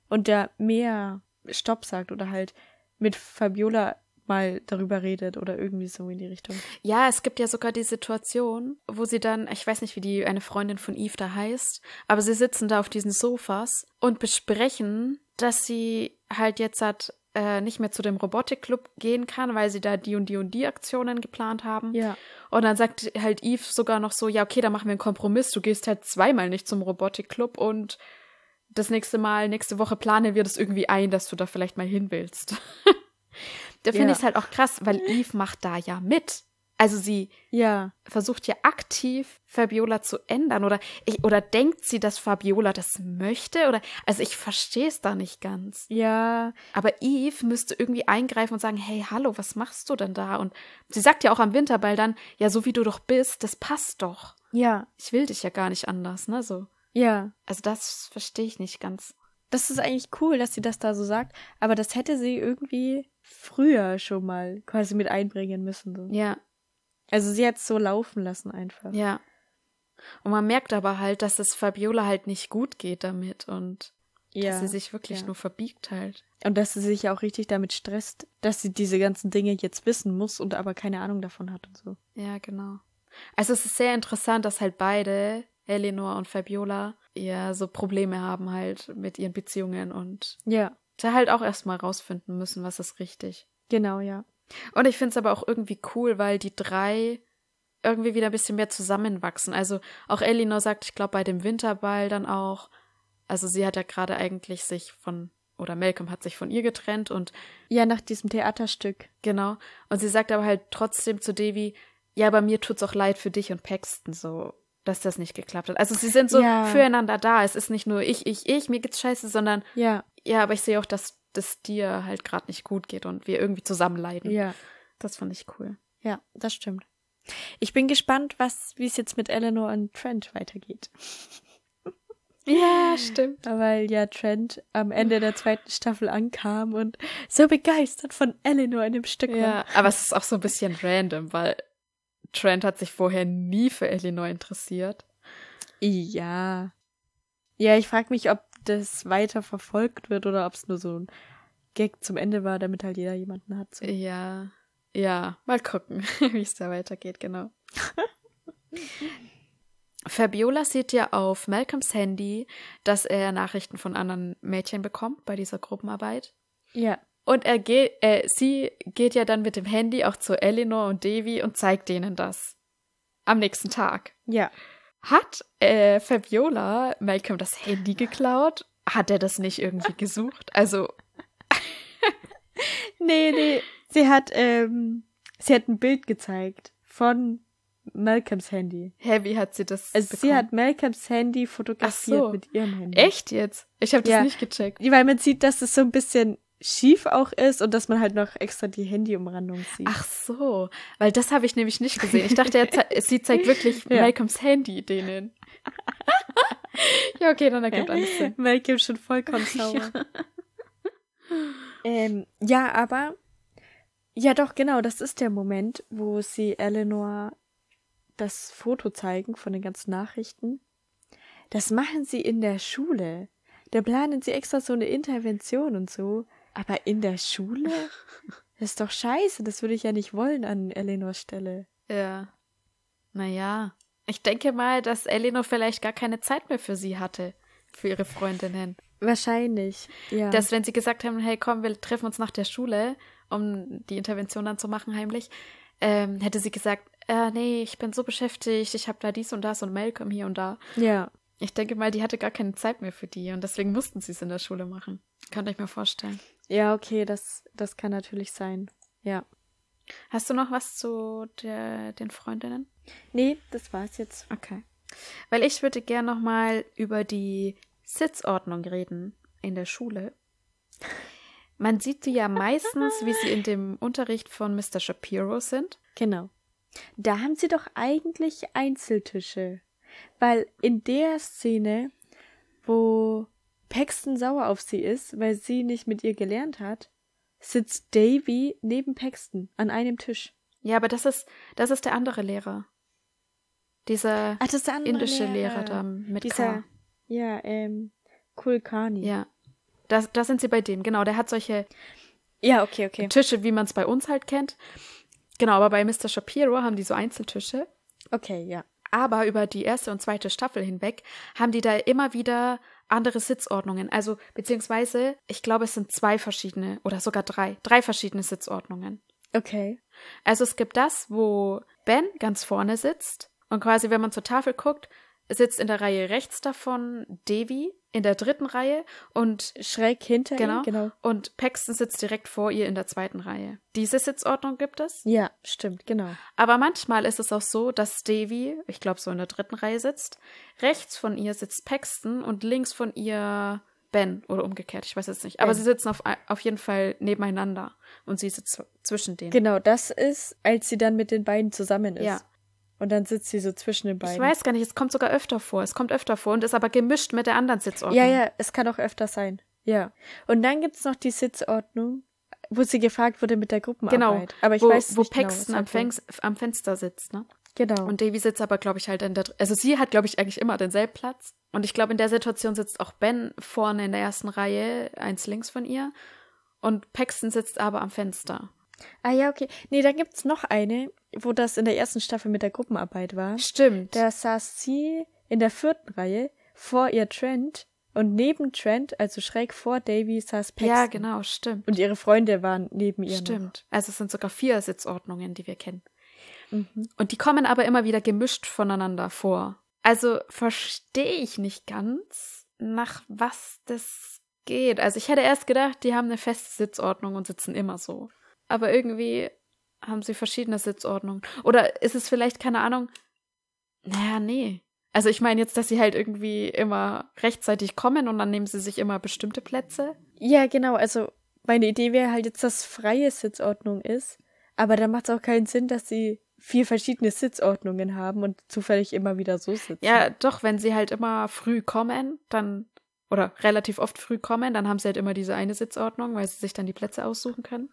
und da mehr Stopp sagt oder halt mit Fabiola mal darüber redet oder irgendwie so in die Richtung. Ja, es gibt ja sogar die Situation, wo sie dann, ich weiß nicht, wie die eine Freundin von Eve da heißt, aber sie sitzen da auf diesen Sofas und besprechen, dass sie halt jetzt hat, äh, nicht mehr zu dem Robotikclub gehen kann, weil sie da die und die und die Aktionen geplant haben. Ja. Und dann sagt halt Eve sogar noch so, ja, okay, dann machen wir einen Kompromiss. Du gehst halt zweimal nicht zum Robotikclub und das nächste Mal, nächste Woche planen wir das irgendwie ein, dass du da vielleicht mal hin willst. da finde Ja. ich es halt auch krass, weil Eve macht da ja mit. Also sie Ja. versucht ja aktiv Fabiola zu ändern oder ich, oder denkt sie, dass Fabiola das möchte oder also ich verstehe es da nicht ganz. Ja. Aber Eve müsste irgendwie eingreifen und sagen, hey, hallo, was machst du denn da? Und sie sagt ja auch am Winterball dann, ja, so wie du doch bist, das passt doch. Ja. Ich will dich ja gar nicht anders, ne, so. Ja. Also das verstehe ich nicht ganz. Das ist eigentlich cool, dass sie das da so sagt, aber das hätte sie irgendwie früher schon mal quasi mit einbringen müssen. So. Ja, Also sie hat es so laufen lassen einfach. ja. Und man merkt aber halt, dass es Fabiola halt nicht gut geht damit und dass sie sich wirklich ja. nur verbiegt halt. Und dass sie sich ja auch richtig damit stresst, dass sie diese ganzen Dinge jetzt wissen muss und aber keine Ahnung davon hat und so. Ja, genau. Also es ist sehr interessant, dass halt beide, Eleanor und Fabiola, ja so Probleme haben halt mit ihren Beziehungen und Ja, da halt auch erstmal rausfinden müssen, was ist richtig. genau, ja. Und ich finde es aber auch irgendwie cool, weil die drei irgendwie wieder ein bisschen mehr zusammenwachsen. Also auch Elinor sagt, ich glaube, bei dem Winterball dann auch, also sie hat ja gerade eigentlich sich von, oder Malcolm hat sich von ihr getrennt und Ja, nach diesem Theaterstück. genau. Und sie sagt aber halt trotzdem zu Davy, ja, aber mir tut's auch leid für dich und Paxton so. dass das nicht geklappt hat. Also sie sind so Ja. füreinander da. Es ist nicht nur ich, ich, ich, mir geht's scheiße, sondern Ja, ja, aber ich sehe auch, dass das dir halt gerade nicht gut geht und wir irgendwie zusammen leiden. ja, Das fand ich cool. ja, das stimmt. Ich bin gespannt, was, wie es jetzt mit Eleanor und Trent weitergeht. Ja, stimmt. Weil ja Trent am Ende der zweiten Staffel ankam und so begeistert von Eleanor in dem Stück Ja, war. aber es ist auch so ein bisschen random, weil Trent hat sich vorher nie für Eleanor interessiert. Ja. Ja, ich frage mich, ob das weiter verfolgt wird oder ob es nur so ein Gag zum Ende war, damit halt jeder jemanden hat. So. Ja, ja, mal gucken, wie es da weitergeht, genau. Fabiola sieht ja auf Malcolms Handy, dass er Nachrichten von anderen Mädchen bekommt bei dieser Gruppenarbeit. Ja. Und er geht, äh, sie geht ja dann mit dem Handy auch zu Eleanor und Davy und zeigt denen das. Am nächsten Tag. Ja. Hat äh, Fabiola Malcolm das Handy geklaut? Hat er das nicht irgendwie gesucht? Also, Nee, nee. Sie hat, ähm, sie hat ein Bild gezeigt von Malcolms Handy. hä, wie hat sie das Also sie bekommen? hat Malcolms Handy fotografiert so. mit ihrem Handy. Echt jetzt? Ich habe das Ja. nicht gecheckt. Weil man sieht, dass es so ein bisschen schief auch ist und dass man halt noch extra die Handyumrandung sieht. Ach so, weil das habe ich nämlich nicht gesehen. Ich dachte, er sie zeigt wirklich Ja. Malcolms Handy denen. ja, okay, dann ergibt alles Sinn. Malcolm schon vollkommen sauer. ähm, ja, aber ja doch, genau, das ist der Moment, wo sie Eleanor das Foto zeigen von den ganzen Nachrichten. Das machen sie in der Schule. Da planen sie extra so eine Intervention und so. Aber in der Schule? Das ist doch scheiße. Das würde ich ja nicht wollen an Eleanors Stelle. Ja. Naja, ich denke mal, dass Eleanor vielleicht gar keine Zeit mehr für sie hatte, für ihre Freundinnen. Wahrscheinlich. Ja. Dass wenn sie gesagt haben, hey komm, wir treffen uns nach der Schule, um die Intervention dann zu machen heimlich, ähm, hätte sie gesagt, äh, nee, ich bin so beschäftigt, ich habe da dies und das und Malcolm hier und da. ja. Ich denke mal, die hatte gar keine Zeit mehr für die und deswegen mussten sie es in der Schule machen. Könnte ich mir vorstellen. Ja, okay, das, das kann natürlich sein. Ja. Hast du noch was zu der, den Freundinnen? Nee, das war's jetzt. Okay. Weil ich würde gerne noch mal über die Sitzordnung reden in der Schule. Man sieht sie ja meistens, wie sie in dem Unterricht von Mr. Shapiro sind. Genau. Da haben sie doch eigentlich Einzeltische. Weil in der Szene, wo Paxton sauer auf sie ist, weil sie nicht mit ihr gelernt hat, sitzt Davy neben Paxton an einem Tisch. Ja, aber das ist, das ist der andere Lehrer. Dieser Ach, das der indische Lehrer, da mit Dieser, K. ja, ähm, Kulkani. Ja. Da, da sind sie bei dem, genau. Der hat solche Ja, okay, okay. Tische, wie man es bei uns halt kennt. Genau, aber bei Mr. Shapiro haben die so Einzeltische. Okay, ja. Aber über die erste und zweite Staffel hinweg haben die da immer wieder andere Sitzordnungen. Also, beziehungsweise, ich glaube, es sind zwei verschiedene oder sogar drei. Drei verschiedene Sitzordnungen. Okay. Also, es gibt das, wo Ben ganz vorne sitzt und quasi, wenn man zur Tafel guckt, sitzt in der Reihe rechts davon Devi in der dritten Reihe und Schräg hinter Genau. ihm, genau. und Paxton sitzt direkt vor ihr in der zweiten Reihe. Diese Sitzordnung gibt es. Ja, stimmt, genau. Aber manchmal ist es auch so, dass Davy, ich glaube so in der dritten Reihe sitzt, rechts von ihr sitzt Paxton und links von ihr Ben oder umgekehrt, ich weiß jetzt nicht. Aber Ben. sie sitzen auf, auf jeden Fall nebeneinander und sie sitzt zwischen denen. Genau, das ist, als sie dann mit den beiden zusammen ist. Ja. Und dann sitzt sie so zwischen den beiden. Ich weiß gar nicht, es kommt sogar öfter vor. Es kommt öfter vor und ist aber gemischt mit der anderen Sitzordnung. Ja, ja, es kann auch öfter sein. Ja. Und dann gibt's noch die Sitzordnung, wo sie gefragt wurde mit der Gruppenarbeit. Genau, Aber ich wo, weiß wo nicht genau, Paxton was am, Fengs, am Fenster sitzt, ne? Genau. Und Davy sitzt aber, glaube ich, halt in der. Also sie hat, glaube ich, eigentlich immer denselben Platz. Und ich glaube, in der Situation sitzt auch Ben vorne in der ersten Reihe, eins links von ihr. Und Paxton sitzt aber am Fenster. Ah ja, okay. Nee, da gibt's noch eine, wo das in der ersten Staffel mit der Gruppenarbeit war. Stimmt. Da saß sie in der vierten Reihe vor ihr Trent und neben Trent, also schräg vor Davy, saß Paxton. ja, genau, stimmt. Und ihre Freunde waren neben ihr. Stimmt. Also es sind sogar vier Sitzordnungen, die wir kennen. Noch. Mhm. Und die kommen aber immer wieder gemischt voneinander vor. Also verstehe ich nicht ganz, nach was das geht. Also ich hätte erst gedacht, die haben eine feste Sitzordnung und sitzen immer so. Aber irgendwie haben sie verschiedene Sitzordnungen. Oder ist es vielleicht, keine Ahnung, naja, nee. Also ich meine jetzt, dass sie halt irgendwie immer rechtzeitig kommen und dann nehmen sie sich immer bestimmte Plätze. Ja, genau. Also meine Idee wäre halt jetzt, dass freie Sitzordnung ist. Aber da macht es auch keinen Sinn, dass sie vier verschiedene Sitzordnungen haben und zufällig immer wieder so sitzen. Ja, doch, wenn sie halt immer früh kommen, dann oder relativ oft früh kommen, dann haben sie halt immer diese eine Sitzordnung, weil sie sich dann die Plätze aussuchen können.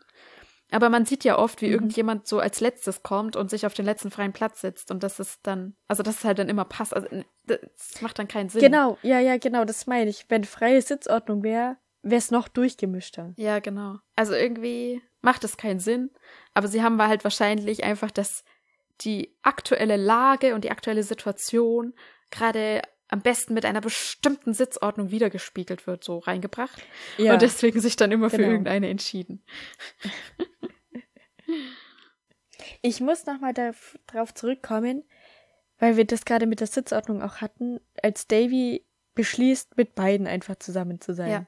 Aber man sieht ja oft, wie Mhm. irgendjemand so als letztes kommt und sich auf den letzten freien Platz setzt und das ist dann, also das ist halt dann immer passt. Also n- das macht dann keinen Sinn. Genau, ja, ja, genau, das meine ich. Wenn freie Sitzordnung wäre, wäre es noch durchgemischter. Ja, genau. Also irgendwie macht es keinen Sinn, aber sie haben halt wahrscheinlich einfach das, die aktuelle Lage und die aktuelle Situation gerade am besten mit einer bestimmten Sitzordnung wiedergespiegelt wird, so reingebracht. Ja, Und deswegen sich dann immer für Genau. irgendeine entschieden. ich muss nochmal darauf zurückkommen, weil wir das gerade mit der Sitzordnung auch hatten, als Davy beschließt, mit beiden einfach zusammen zu sein. Ja.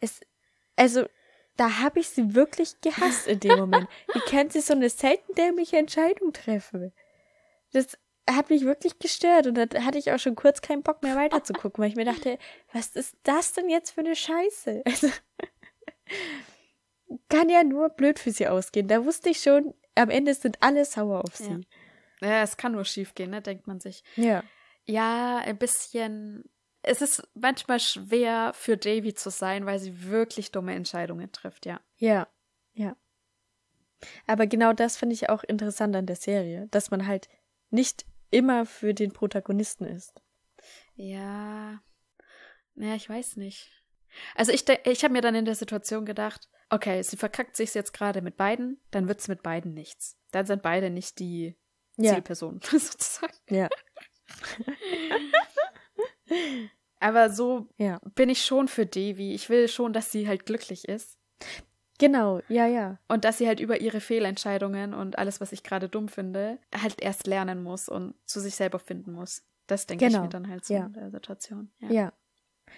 Es, also, da habe ich sie wirklich gehasst in dem Moment. Wie kann sie so eine selten dämliche Entscheidung treffen? Das hat mich wirklich gestört und da hatte ich auch schon kurz keinen Bock mehr weiterzugucken, weil ich mir dachte, was ist das denn jetzt für eine Scheiße? Also, kann ja nur blöd für sie ausgehen. Da wusste ich schon, am Ende sind alle sauer auf sie. Ja, es kann nur schief gehen, ne, denkt man sich. Ja. Ja, ein bisschen. Es ist manchmal schwer für Davy zu sein, weil sie wirklich dumme Entscheidungen trifft, ja. Ja, ja. Aber genau das finde ich auch interessant an der Serie, dass man halt nicht immer für den Protagonisten ist. Ja. Naja, ich weiß nicht. Also ich, ich habe mir dann in der Situation gedacht, okay, sie verkackt sich jetzt gerade mit beiden, dann wird's mit beiden nichts. Dann sind beide nicht die Ja. Zielpersonen, sozusagen. Ja. Aber so Ja. bin ich schon für Devi. Ich will schon, dass sie halt glücklich ist. Genau, ja, ja. Und dass sie halt über ihre Fehlentscheidungen und alles, was ich gerade dumm finde, halt erst lernen muss und zu sich selber finden muss. Das denke ich Genau, mir dann halt so ja. in der Situation. Ja.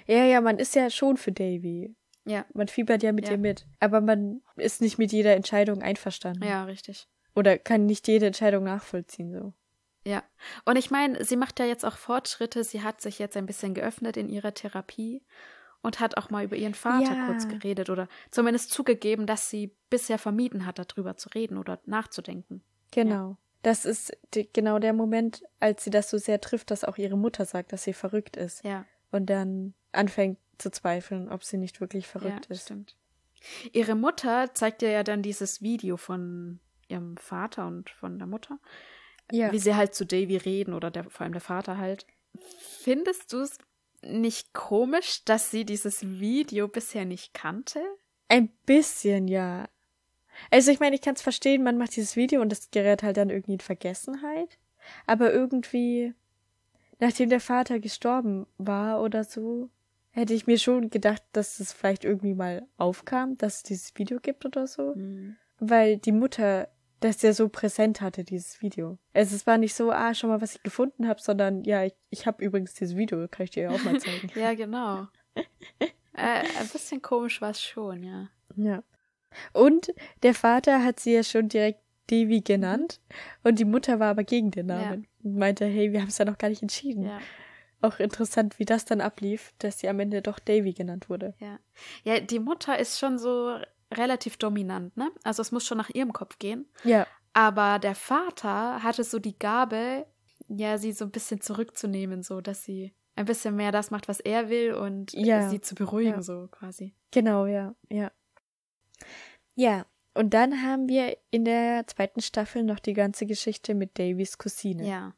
Ja, ja, man ist ja schon für Davy. Ja. Man fiebert ja mit Ja. ihr mit. Aber man ist nicht mit jeder Entscheidung einverstanden. Ja, richtig. Oder kann nicht jede Entscheidung nachvollziehen, so. Ja. Und ich meine, sie macht ja jetzt auch Fortschritte. Sie hat sich jetzt ein bisschen geöffnet in ihrer Therapie und hat auch mal über ihren Vater Ja. kurz geredet oder zumindest zugegeben, dass sie bisher vermieden hat, darüber zu reden oder nachzudenken. Genau. Das ist die, genau der Moment, als sie das so sehr trifft, dass auch ihre Mutter sagt, dass sie verrückt ist. Ja. Und dann anfängt zu zweifeln, ob sie nicht wirklich verrückt ja, ist. Stimmt. Ihre Mutter zeigt ihr ja dann dieses Video von ihrem Vater und von der Mutter, Ja. wie sie halt zu Davy reden oder der, vor allem der Vater halt. Findest du es nicht komisch, dass sie dieses Video bisher nicht kannte? Ein bisschen, ja. Also ich meine, ich kann es verstehen, man macht dieses Video und das gerät halt dann irgendwie in Vergessenheit. Aber irgendwie, nachdem der Vater gestorben war oder so, hätte ich mir schon gedacht, dass es vielleicht irgendwie mal aufkam, dass es dieses Video gibt oder so. Weil die Mutter das ja so präsent hatte, dieses Video. Also es war nicht so, ah, schau mal, was ich gefunden habe, sondern ja, ich, ich habe übrigens dieses Video, kann ich dir ja auch mal zeigen. Ja, genau. äh, ein bisschen komisch war es schon, ja. Ja. Und der Vater hat sie ja schon direkt Devi genannt und die Mutter war aber gegen den Namen und meinte, hey, wir haben es ja noch gar nicht entschieden. Ja, Auch interessant, wie das dann ablief, dass sie am Ende doch Davy genannt wurde. ja. Ja, die Mutter ist schon so relativ dominant, ne? Also es muss schon nach ihrem Kopf gehen. Ja, Aber der Vater hatte so die Gabe, ja, sie so ein bisschen zurückzunehmen, so dass sie ein bisschen mehr das macht, was er will und Ja, sie zu beruhigen, ja. so quasi. genau, ja, ja. Ja, und dann haben wir in der zweiten Staffel noch die ganze Geschichte mit Davys Cousine, Ja.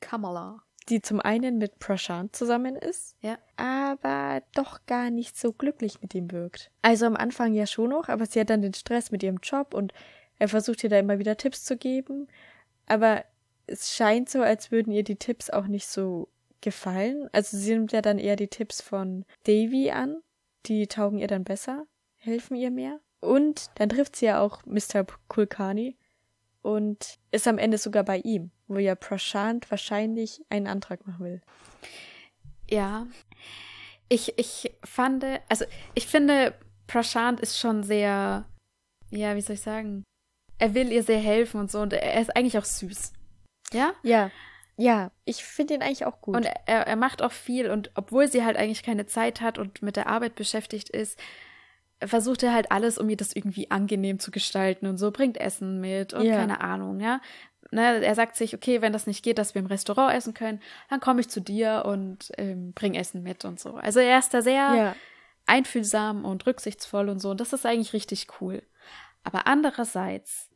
Kamala. Die zum einen mit Prashant zusammen ist, Ja. aber doch gar nicht so glücklich mit ihm wirkt. Also am Anfang ja schon noch, aber sie hat dann den Stress mit ihrem Job und er versucht ihr da immer wieder Tipps zu geben, aber es scheint so, als würden ihr die Tipps auch nicht so gefallen. Also sie nimmt ja dann eher die Tipps von Davy an, die taugen ihr dann besser, helfen ihr mehr. Und dann trifft sie ja auch Mr. Kulkani und ist am Ende sogar bei ihm, wo ja Prashant wahrscheinlich einen Antrag machen will. Ja. Ich, ich fand, also ich finde, Prashant ist schon sehr, ja, wie soll ich sagen? Er will ihr sehr helfen und so und er ist eigentlich auch süß. Ja? Ja, Ja, ich finde ihn eigentlich auch gut. Und er, er macht auch viel und obwohl sie halt eigentlich keine Zeit hat und mit der Arbeit beschäftigt ist, versucht er halt alles, um ihr das irgendwie angenehm zu gestalten und so, bringt Essen mit und Ja. keine Ahnung, ja. Ne, er sagt sich, okay, wenn das nicht geht, dass wir im Restaurant essen können, dann komme ich zu dir und ähm, bring Essen mit und so. Also er ist da sehr ja, einfühlsam und rücksichtsvoll und so. Und das ist eigentlich richtig cool. Aber andererseits,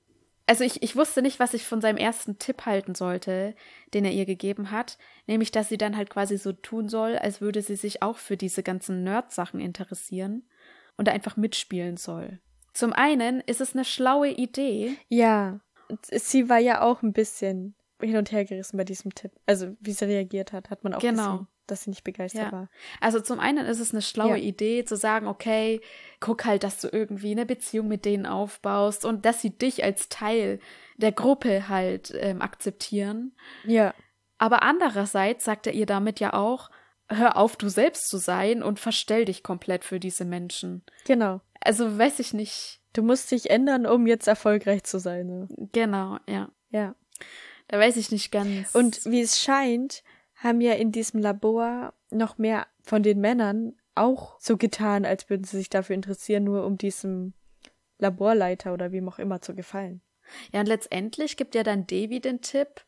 also ich, ich wusste nicht, was ich von seinem ersten Tipp halten sollte, den er ihr gegeben hat. Nämlich, dass sie dann halt quasi so tun soll, als würde sie sich auch für diese ganzen Nerd-Sachen interessieren und da einfach mitspielen soll. Zum einen ist es eine schlaue Idee. ja. Sie war ja auch ein bisschen hin und her gerissen bei diesem Tipp. Also, wie sie reagiert hat, hat man auch Genau. gesehen, dass sie nicht begeistert Ja. war. Also zum einen ist es eine schlaue Ja. Idee, zu sagen, okay, guck halt, dass du irgendwie eine Beziehung mit denen aufbaust und dass sie dich als Teil der Gruppe halt ähm, akzeptieren. Ja, Aber andererseits sagt er ihr damit ja auch, hör auf, du selbst zu sein und verstell dich komplett für diese Menschen. genau. Also weiß ich nicht. Du musst dich ändern, um jetzt erfolgreich zu sein. Ne? Genau, ja. Ja. Da weiß ich nicht ganz. Und wie es scheint, haben ja in diesem Labor noch mehr von den Männern auch so getan, als würden sie sich dafür interessieren, nur um diesem Laborleiter oder wem auch immer zu gefallen. ja, und letztendlich gibt ja dann Davy den Tipp,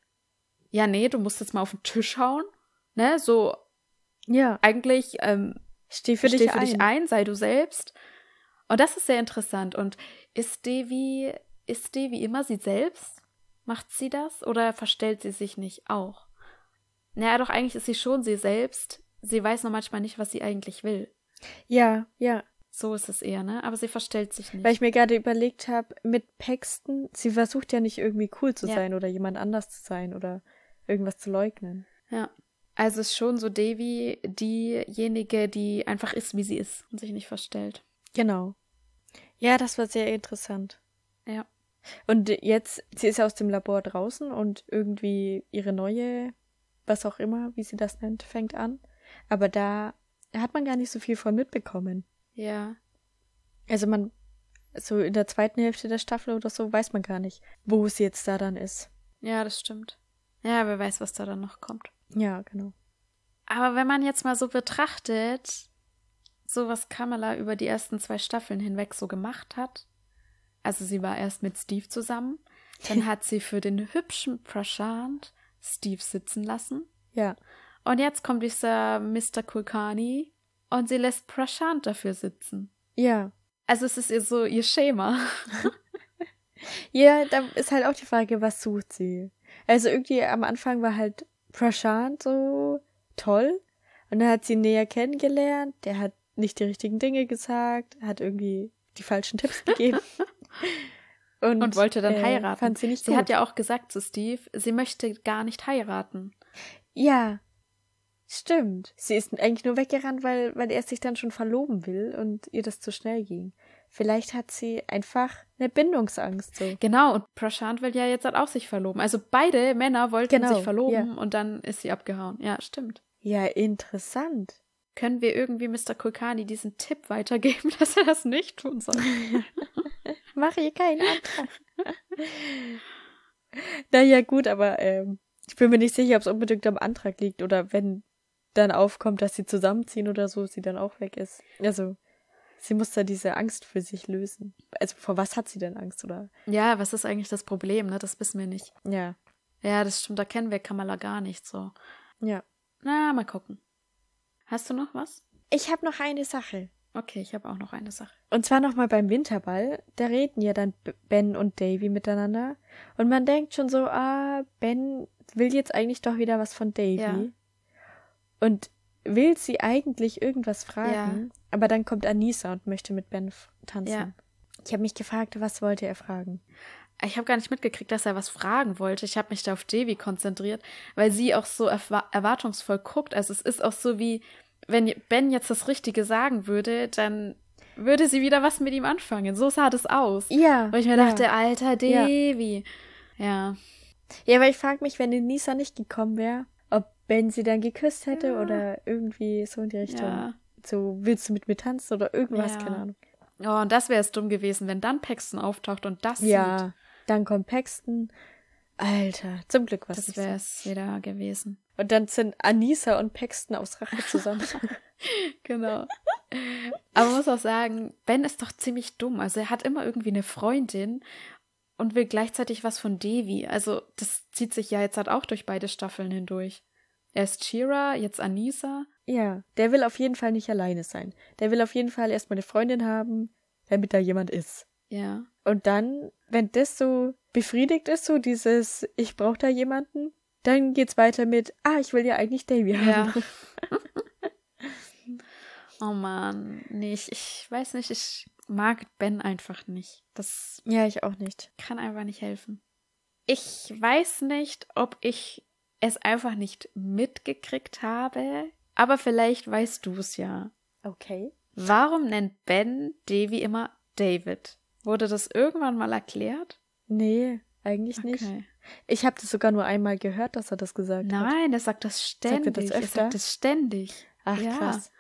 ja, nee, du musst jetzt mal auf den Tisch hauen. Ne, so Ja, eigentlich ähm, steh für, steh dich, für ein. dich ein, sei du selbst. Und das ist sehr interessant. Und ist Devi, ist Devi immer sie selbst? Macht sie das? Oder verstellt sie sich nicht auch? Naja, doch eigentlich ist sie schon sie selbst. Sie weiß nur manchmal nicht, was sie eigentlich will. Ja, ja. So ist es eher, ne? Aber sie verstellt sich nicht. Weil ich mir gerade überlegt habe, mit Paxton, sie versucht ja nicht irgendwie cool zu Ja. sein oder jemand anders zu sein oder irgendwas zu leugnen. ja. Also ist schon so Devi diejenige, die einfach ist, wie sie ist und sich nicht verstellt. Genau. Ja, das war sehr interessant. Ja. Und jetzt, sie ist ja aus dem Labor draußen und irgendwie ihre neue, was auch immer, wie sie das nennt, fängt an. Aber da hat man gar nicht so viel von mitbekommen. Ja. Also man, so in der zweiten Hälfte der Staffel oder so, weiß man gar nicht, wo sie jetzt da dann ist. Ja, das stimmt. Ja, wer weiß, was da dann noch kommt. Ja, genau. Aber wenn man jetzt mal so betrachtet, so was Kamala über die ersten zwei Staffeln hinweg so gemacht hat, also sie war erst mit Steve zusammen, dann hat sie für den hübschen Prashant Steve sitzen lassen Ja. und jetzt kommt dieser Mr. Kulkani und sie lässt Prashant dafür sitzen. Ja. Also es ist ihr so ihr Schema. Ja, da ist halt auch die Frage, was sucht sie? Also irgendwie am Anfang war halt Prashant so toll und dann hat sie ihn näher kennengelernt. Der hat nicht die richtigen Dinge gesagt, hat irgendwie die falschen Tipps gegeben. Und, Und wollte dann äh, heiraten. Fand sie nicht Sie gut. hat ja auch gesagt zu Steve, sie möchte gar nicht heiraten. Ja, stimmt. Sie ist eigentlich nur weggerannt, weil, weil er sich dann schon verloben will und ihr das zu schnell ging. Vielleicht hat sie einfach eine Bindungsangst so. Genau, und Prashant will ja jetzt halt auch sich verloben. Also beide Männer wollten Genau, sich verloben ja. und dann ist sie abgehauen. Ja, stimmt. Ja, interessant. Können wir irgendwie Mr. Kulkani diesen Tipp weitergeben, dass er das nicht tun soll? Mach hier keinen Antrag. naja, gut, aber ähm, ich bin mir nicht sicher, ob es unbedingt am Antrag liegt oder wenn dann aufkommt, dass sie zusammenziehen oder so, sie dann auch weg ist. Also, sie muss da diese Angst für sich lösen. Also, vor was hat sie denn Angst, oder? ja, was ist eigentlich das Problem, ne? Das wissen wir nicht. Ja, Ja, das stimmt, da kennen wir Kamala gar nicht so. ja. Na, mal gucken. Hast du noch was? Ich habe noch eine Sache. Okay, ich habe auch noch eine Sache. Und zwar nochmal beim Winterball. Da reden ja dann Ben und Davy miteinander. Und man denkt schon so, ah, Ben will jetzt eigentlich doch wieder was von Davy. Ja. Und will sie eigentlich irgendwas fragen. Aber dann kommt Anissa und möchte mit Ben tanzen. Ja. Ich habe mich gefragt, was wollte er fragen? Ich habe gar nicht mitgekriegt, dass er was fragen wollte. Ich habe mich da auf Devi konzentriert, weil sie auch so erwa erwartungsvoll guckt. Also es ist auch so wie, wenn Ben jetzt das Richtige sagen würde, dann würde sie wieder was mit ihm anfangen. So sah das aus. Ja. Wo ich mir ja. dachte, alter. Devi. Ja. Ja, aber ich frage mich, wenn Anissa nicht gekommen wäre, ob Ben sie dann geküsst hätte Ja. oder irgendwie so in die Richtung. Ja. So, willst du mit mir tanzen oder irgendwas, keine Ahnung. Oh, und das wäre es dumm gewesen, wenn dann Paxton auftaucht und das Ja, sieht. Dann kommt Paxton. Alter, zum Glück was Das wäre es wieder gewesen. Und dann sind Anissa und Paxton aus Rache zusammen. Genau. Aber man muss auch sagen, Ben ist doch ziemlich dumm. Also er hat immer irgendwie eine Freundin und will gleichzeitig was von Devi. Also das zieht sich ja jetzt halt auch durch beide Staffeln hindurch. Erst Shira, jetzt Anissa. ja, der will auf jeden Fall nicht alleine sein. Der will auf jeden Fall erstmal eine Freundin haben, damit da jemand ist. Ja. Und dann, wenn das so befriedigt ist, so dieses, ich brauche da jemanden, dann geht's weiter mit, ah, ich will ja eigentlich Davy haben. Ja. oh man, nee, ich, ich weiß nicht, ich mag Ben einfach nicht. Das Ja, ich auch nicht. kann einfach nicht helfen. Ich weiß nicht, ob ich es einfach nicht mitgekriegt habe, aber vielleicht weißt du es ja. Okay. Warum nennt Ben Davy immer David? Wurde das irgendwann mal erklärt? Nee, eigentlich nicht. Okay. Ich habe das sogar nur einmal gehört, dass er das gesagt hat. Nein, er sagt das Sagt er ständig. das er öfter? sagt das ständig. Ach, Ja. krass.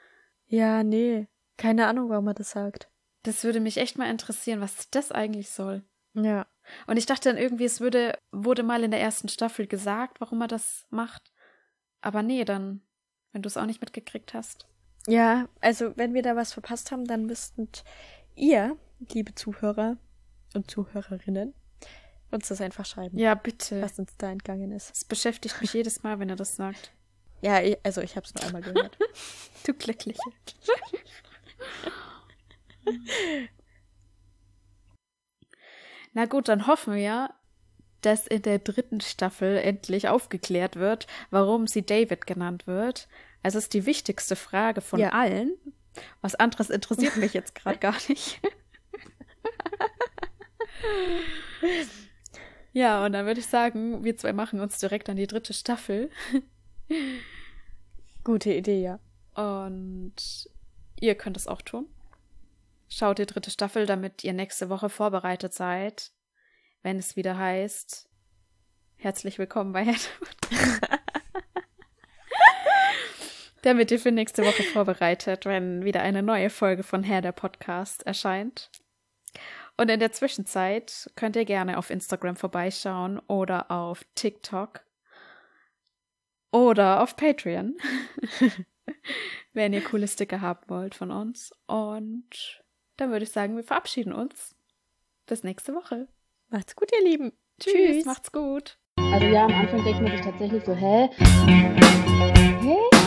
Ja, nee. Keine Ahnung, warum er das sagt. Das würde mich echt mal interessieren, was das eigentlich soll. Ja. Und ich dachte dann irgendwie, es würde, wurde mal in der ersten Staffel gesagt, warum er das macht. Aber nee, dann, wenn du es auch nicht mitgekriegt hast. Ja, also wenn wir da was verpasst haben, dann müsstet ihr, liebe Zuhörer und Zuhörerinnen, uns das einfach schreiben, Ja, bitte. was uns da entgangen ist. Das beschäftigt mich jedes Mal, wenn er das sagt. Ja, ich- also ich habe es nur einmal gehört. Du Glückliche. Na gut, dann hoffen wir, dass in der dritten Staffel endlich aufgeklärt wird, warum sie David genannt wird. Also ist die wichtigste Frage von Ja. allen. Was anderes interessiert mich jetzt gerade gar nicht. ja, und dann würde ich sagen, wir zwei machen uns direkt an die dritte Staffel. Gute Idee, ja. Und ihr könnt es auch tun. Schaut die dritte Staffel, damit ihr nächste Woche vorbereitet seid, wenn es wieder heißt. Herzlich willkommen bei Head. damit ihr für nächste Woche vorbereitet, wenn wieder eine neue Folge von Herr der Podcast erscheint. Und in der Zwischenzeit könnt ihr gerne auf Instagram vorbeischauen oder auf TikTok oder auf Patreon wenn ihr coole Sticker haben wollt von uns. Und dann würde ich sagen, wir verabschieden uns. Bis nächste Woche. Macht's gut, ihr Lieben. Tschüss, macht's gut. Also ja, am Anfang denkt man sich tatsächlich so, hä? Hä? Hä?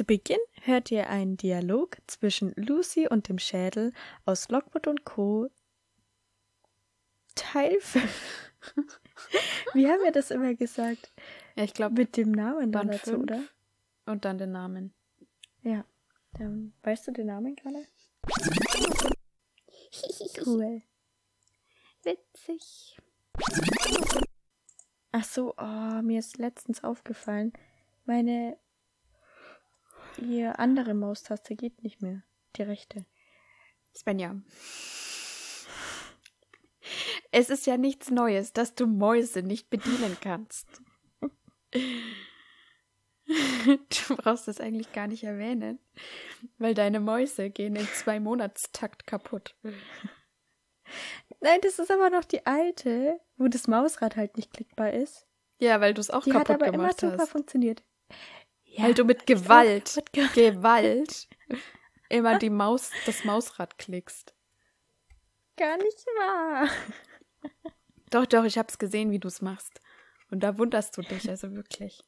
Zu Beginn hört ihr einen Dialog zwischen Lucy und dem Schädel aus Lockwood und Co. Teil 5. Wie haben wir das immer gesagt? Ja, ich glaube, Mit dem Namen dann dazu, fünf. oder? und dann den Namen. Ja. Dann, weißt du den Namen gerade? Cool. Witzig. Ach so, oh, mir ist letztens aufgefallen, meine hier andere Maustaste geht nicht mehr. Die rechte. Svenja. Es ist ja nichts Neues, dass du Mäuse nicht bedienen kannst. Du brauchst das eigentlich gar nicht erwähnen, weil deine Mäuse gehen in zwei Monatstakt kaputt. Nein, das ist aber noch die alte, wo das Mausrad halt nicht klickbar ist. Ja, weil du es auch Die hat kaputt aber immer gemacht super hast. funktioniert. Ja, weil du mit Gewalt, mitgemacht. Gewalt immer die Maus, das Mausrad klickst. Gar nicht wahr. Doch, doch, ich hab's gesehen, wie du's machst. Und da wunderst du dich also wirklich.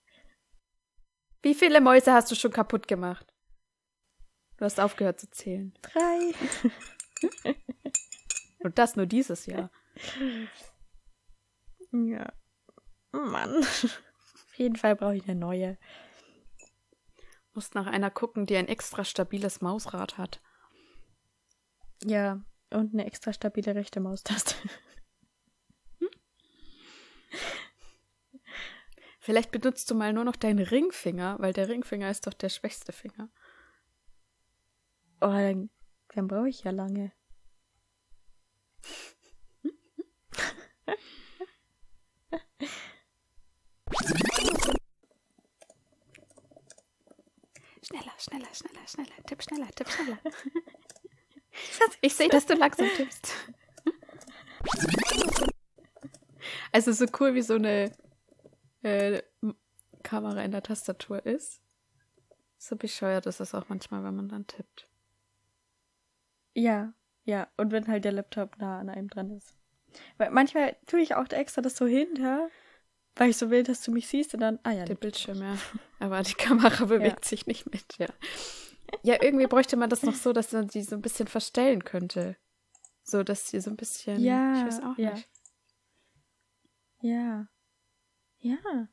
Wie viele Mäuse hast du schon kaputt gemacht? Du hast aufgehört zu zählen. Drei. Und das nur dieses Jahr. Ja. Mann. Auf jeden Fall brauche ich eine neue. Musst nach einer gucken, die ein extra stabiles Mausrad hat. Ja. Und eine extra stabile rechte Maustaste. Vielleicht benutzt du mal nur noch deinen Ringfinger, weil der Ringfinger ist doch der schwächste Finger. Oh, dann, dann brauche ich ja lange. schneller, schneller, schneller, schneller. Tipp schneller, tipp schneller. ich sehe, dass du langsam tippst. Also so cool wie so eine äh, Kamera in der Tastatur ist. So bescheuert ist es auch manchmal, wenn man dann tippt. Ja, ja. Und wenn halt der Laptop nah an einem dran ist. Weil manchmal tue ich auch extra das so hinter, weil ich so will, dass du mich siehst und dann, ah ja, Der. Bildschirm, ja. Aber die Kamera bewegt sich nicht mit, ja. Ja, irgendwie bräuchte man das noch so, dass man die so ein bisschen verstellen könnte. So, dass sie so ein bisschen. Ja, ich weiß auch ja. nicht. Ja. Ja.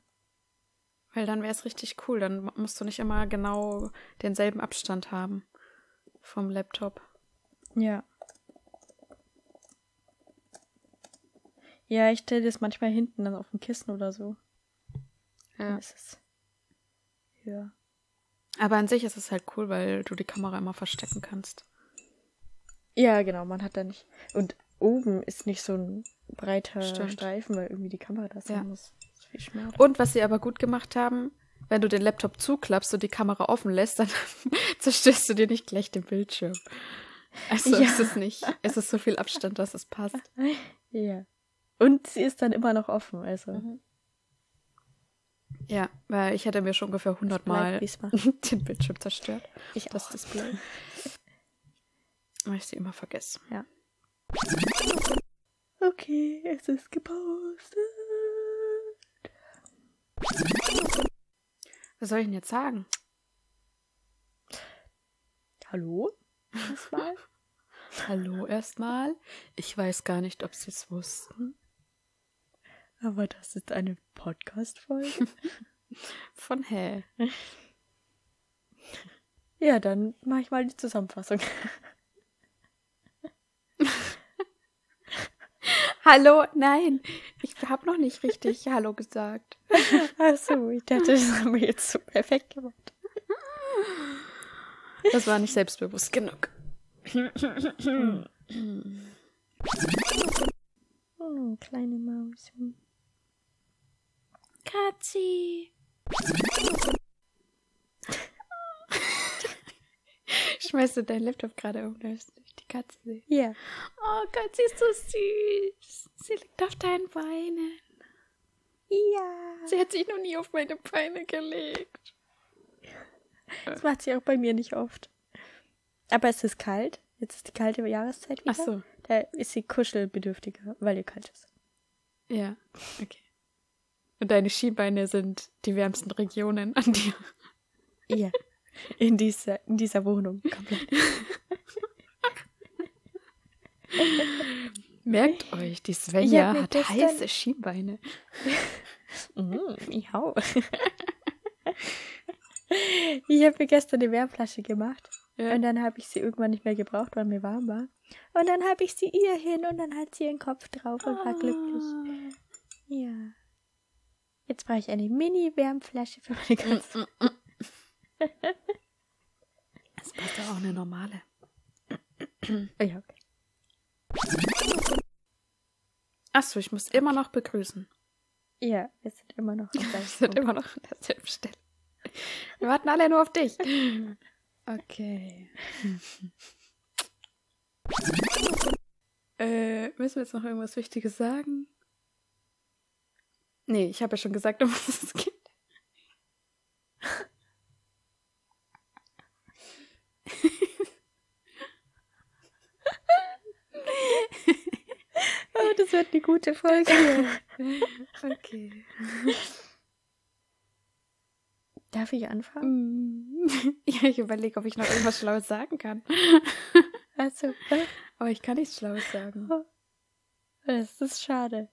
Weil dann wäre es richtig cool. Dann musst du nicht immer genau denselben Abstand haben vom Laptop. Ja. Ja, ich stelle das manchmal hinten dann auf dem Kissen oder so. Ja. Dann ist es höher. Aber an sich ist es halt cool, weil du die Kamera immer verstecken kannst. Ja, genau, man hat da nicht. Und oben ist nicht so ein breiter Stimmt. Streifen, weil irgendwie die Kamera da sein Ja. muss. Und was sie aber gut gemacht haben, wenn du den Laptop zuklappst und die Kamera offen lässt, dann zerstörst du dir nicht gleich den Bildschirm. Also Ja. ist es nicht. Es ist so viel Abstand, dass es passt. Ja. Und sie ist dann immer noch offen, also. Mhm. Ja, weil ich hätte mir schon ungefähr 100 Mal den Bildschirm zerstört. Ich Das auch. Display. Weil ich sie immer vergesse. Okay, es ist gepostet. Was soll ich denn jetzt sagen? Hallo? Erstmal? Hallo erstmal. Ich weiß gar nicht, ob sie es wussten. Aber das ist eine Podcast-Folge. Von hä? ja, dann mache ich mal die Zusammenfassung. Hallo? Nein, ich habe noch nicht richtig Hallo gesagt. Achso, ich dachte, das haben wir jetzt so perfekt gemacht. Das war nicht selbstbewusst genug. Oh, kleine Maus. Katzi. Schmeißt du deinen Laptop gerade um, da ist die Katze sehen. Ja. Oh Gott, sie ist so süß. Sie liegt auf deinen Beinen. Ja. Sie hat sich noch nie auf meine Beine gelegt. Das macht sie auch bei mir nicht oft. Aber es ist kalt. Jetzt ist die kalte Jahreszeit wieder. Ach so. Da ist sie kuschelbedürftiger, weil ihr kalt ist. Ja, okay. Und deine Skibeine sind die wärmsten Regionen an dir. Ja. In dieser, in dieser Wohnung. Komplett. Merkt euch, die Svenja hat heiße Skibeine. Mm, miau. ich habe mir gestern eine Wärmflasche gemacht. Ja. Und dann habe ich sie irgendwann nicht mehr gebraucht, weil mir warm war. Und dann habe ich sie ihr hin und dann hat sie ihren Kopf drauf und war glücklich. Ja. Jetzt brauche ich eine Mini-Wärmflasche für meine Katze. Es passt ja auch eine normale. Oh ja, okay. Achso, ich muss immer noch begrüßen. Ja, wir sind immer noch am Wir sind immer noch an derselben Stelle. Wir warten alle nur auf dich. Okay. äh, müssen wir jetzt noch irgendwas Wichtiges sagen? Nee, ich habe ja schon gesagt, um was es geht. Oh, das wird eine gute Folge. Okay. Darf ich anfangen? Ja, ich überlege, ob ich noch irgendwas Schlaues sagen kann. Also, Aber ich kann nichts Schlaues sagen. das ist schade.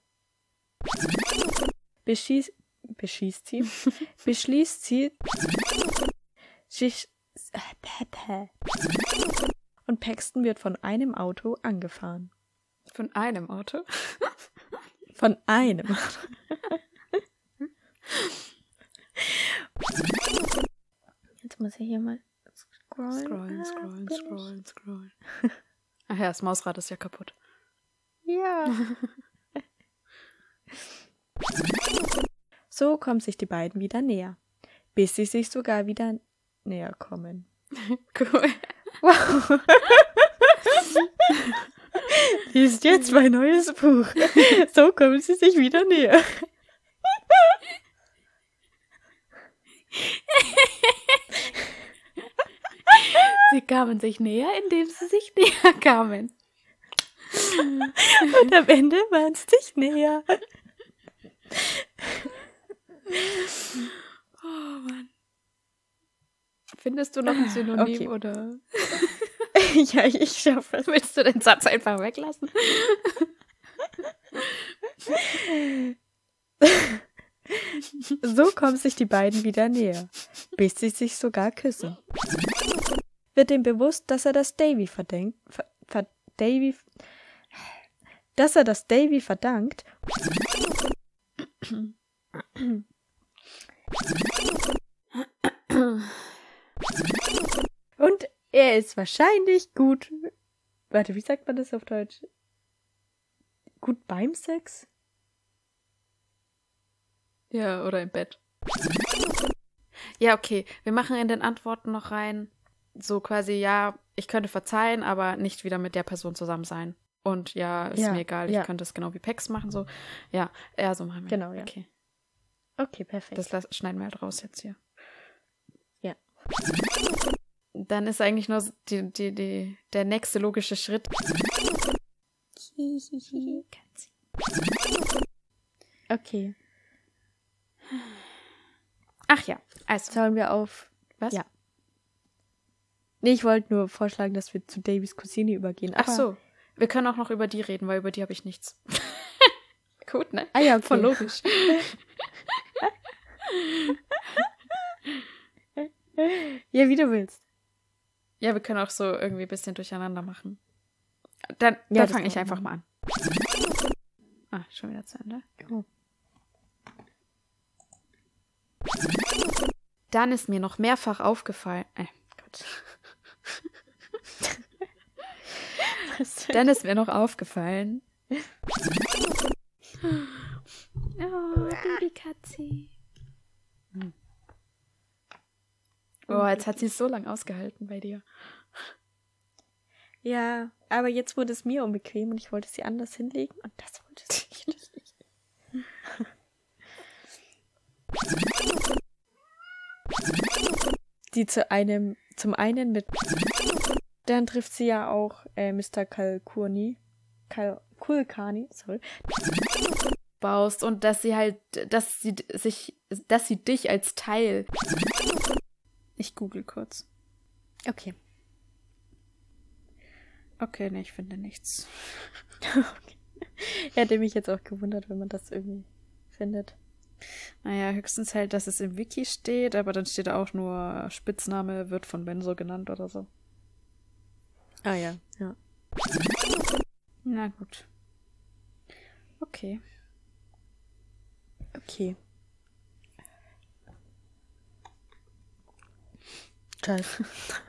Beschießt, beschießt sie, beschließt sie, sich, und Paxton wird von einem Auto angefahren. Von einem Auto. Von einem. Jetzt muss ich hier mal scrollen. Scrollen, Ah, scrollen, scrollen, scrollen. Ach ja, das Mausrad ist ja kaputt. Ja. so kommen sich die beiden wieder näher, bis sie sich sogar wieder näher kommen. Cool. Wow. Liest jetzt mein neues Buch. So kommen sie sich wieder näher. Sie kamen sich näher, indem sie sich näher kamen. Und am Ende waren sie sich näher. Oh Mann. Findest du noch ein Synonym Okay. oder Ja, ich schaffe es. willst du den Satz einfach weglassen? So kommen sich die beiden wieder näher, bis sie sich sogar küssen. Wird ihm bewusst, dass er das Davy verdenkt, ver, ver, Davy, dass er das Davy verdankt. Und er ist wahrscheinlich gut. Warte, wie sagt man das auf Deutsch? Gut beim Sex? Ja, oder im Bett. Ja, okay. Wir machen in den Antworten noch rein, so quasi, ja, ich könnte verzeihen, aber nicht wieder mit der Person zusammen sein. Und ja, ist Ja, mir egal, ja. ich könnte es genau wie Pex machen, so. Ja, ja, so machen wir. Genau, ja. Okay, Okay, perfekt. das schneiden wir halt raus jetzt hier. Ja. Dann ist eigentlich nur die, die, die, der nächste logische Schritt. okay. Ach ja, also. Sollen wir auf. Was? Ja. Nee, ich wollte nur vorschlagen, dass wir zu Davies Cousine übergehen. Ach so. Wir können auch noch über die reden, weil über die habe ich nichts. Gut, ne? Ah ja, okay. Voll logisch. Ja, wie du willst. Ja, wir können auch so irgendwie ein bisschen durcheinander machen. Dann, Ja, dann fange ich einfach mal an. Ah, schon wieder zu Ende. Oh. Dann ist mir noch mehrfach aufgefallen. Äh, Gott. Dann ist mir noch aufgefallen. Oh, Babykatzi. Oh, jetzt hat sie es so lang ausgehalten bei dir. Ja, aber jetzt wurde es mir unbequem und ich wollte sie anders hinlegen und das wollte sie nicht. Die zu einem, zum einen mit. Dann trifft sie ja auch äh, Mr. Kalkurni. Kal Kulkani, sorry. baust und dass sie halt, dass sie sich, dass sie dich als Teil. Ich google kurz. Okay. Okay, nee, ich finde nichts. Hätte mich jetzt auch gewundert, wenn man das irgendwie findet. Naja, höchstens halt, dass es im Wiki steht, aber dann steht auch nur Spitzname wird von Benzo genannt oder so. Ah ja, ja. Na gut. Okay. Okay. Scheiße.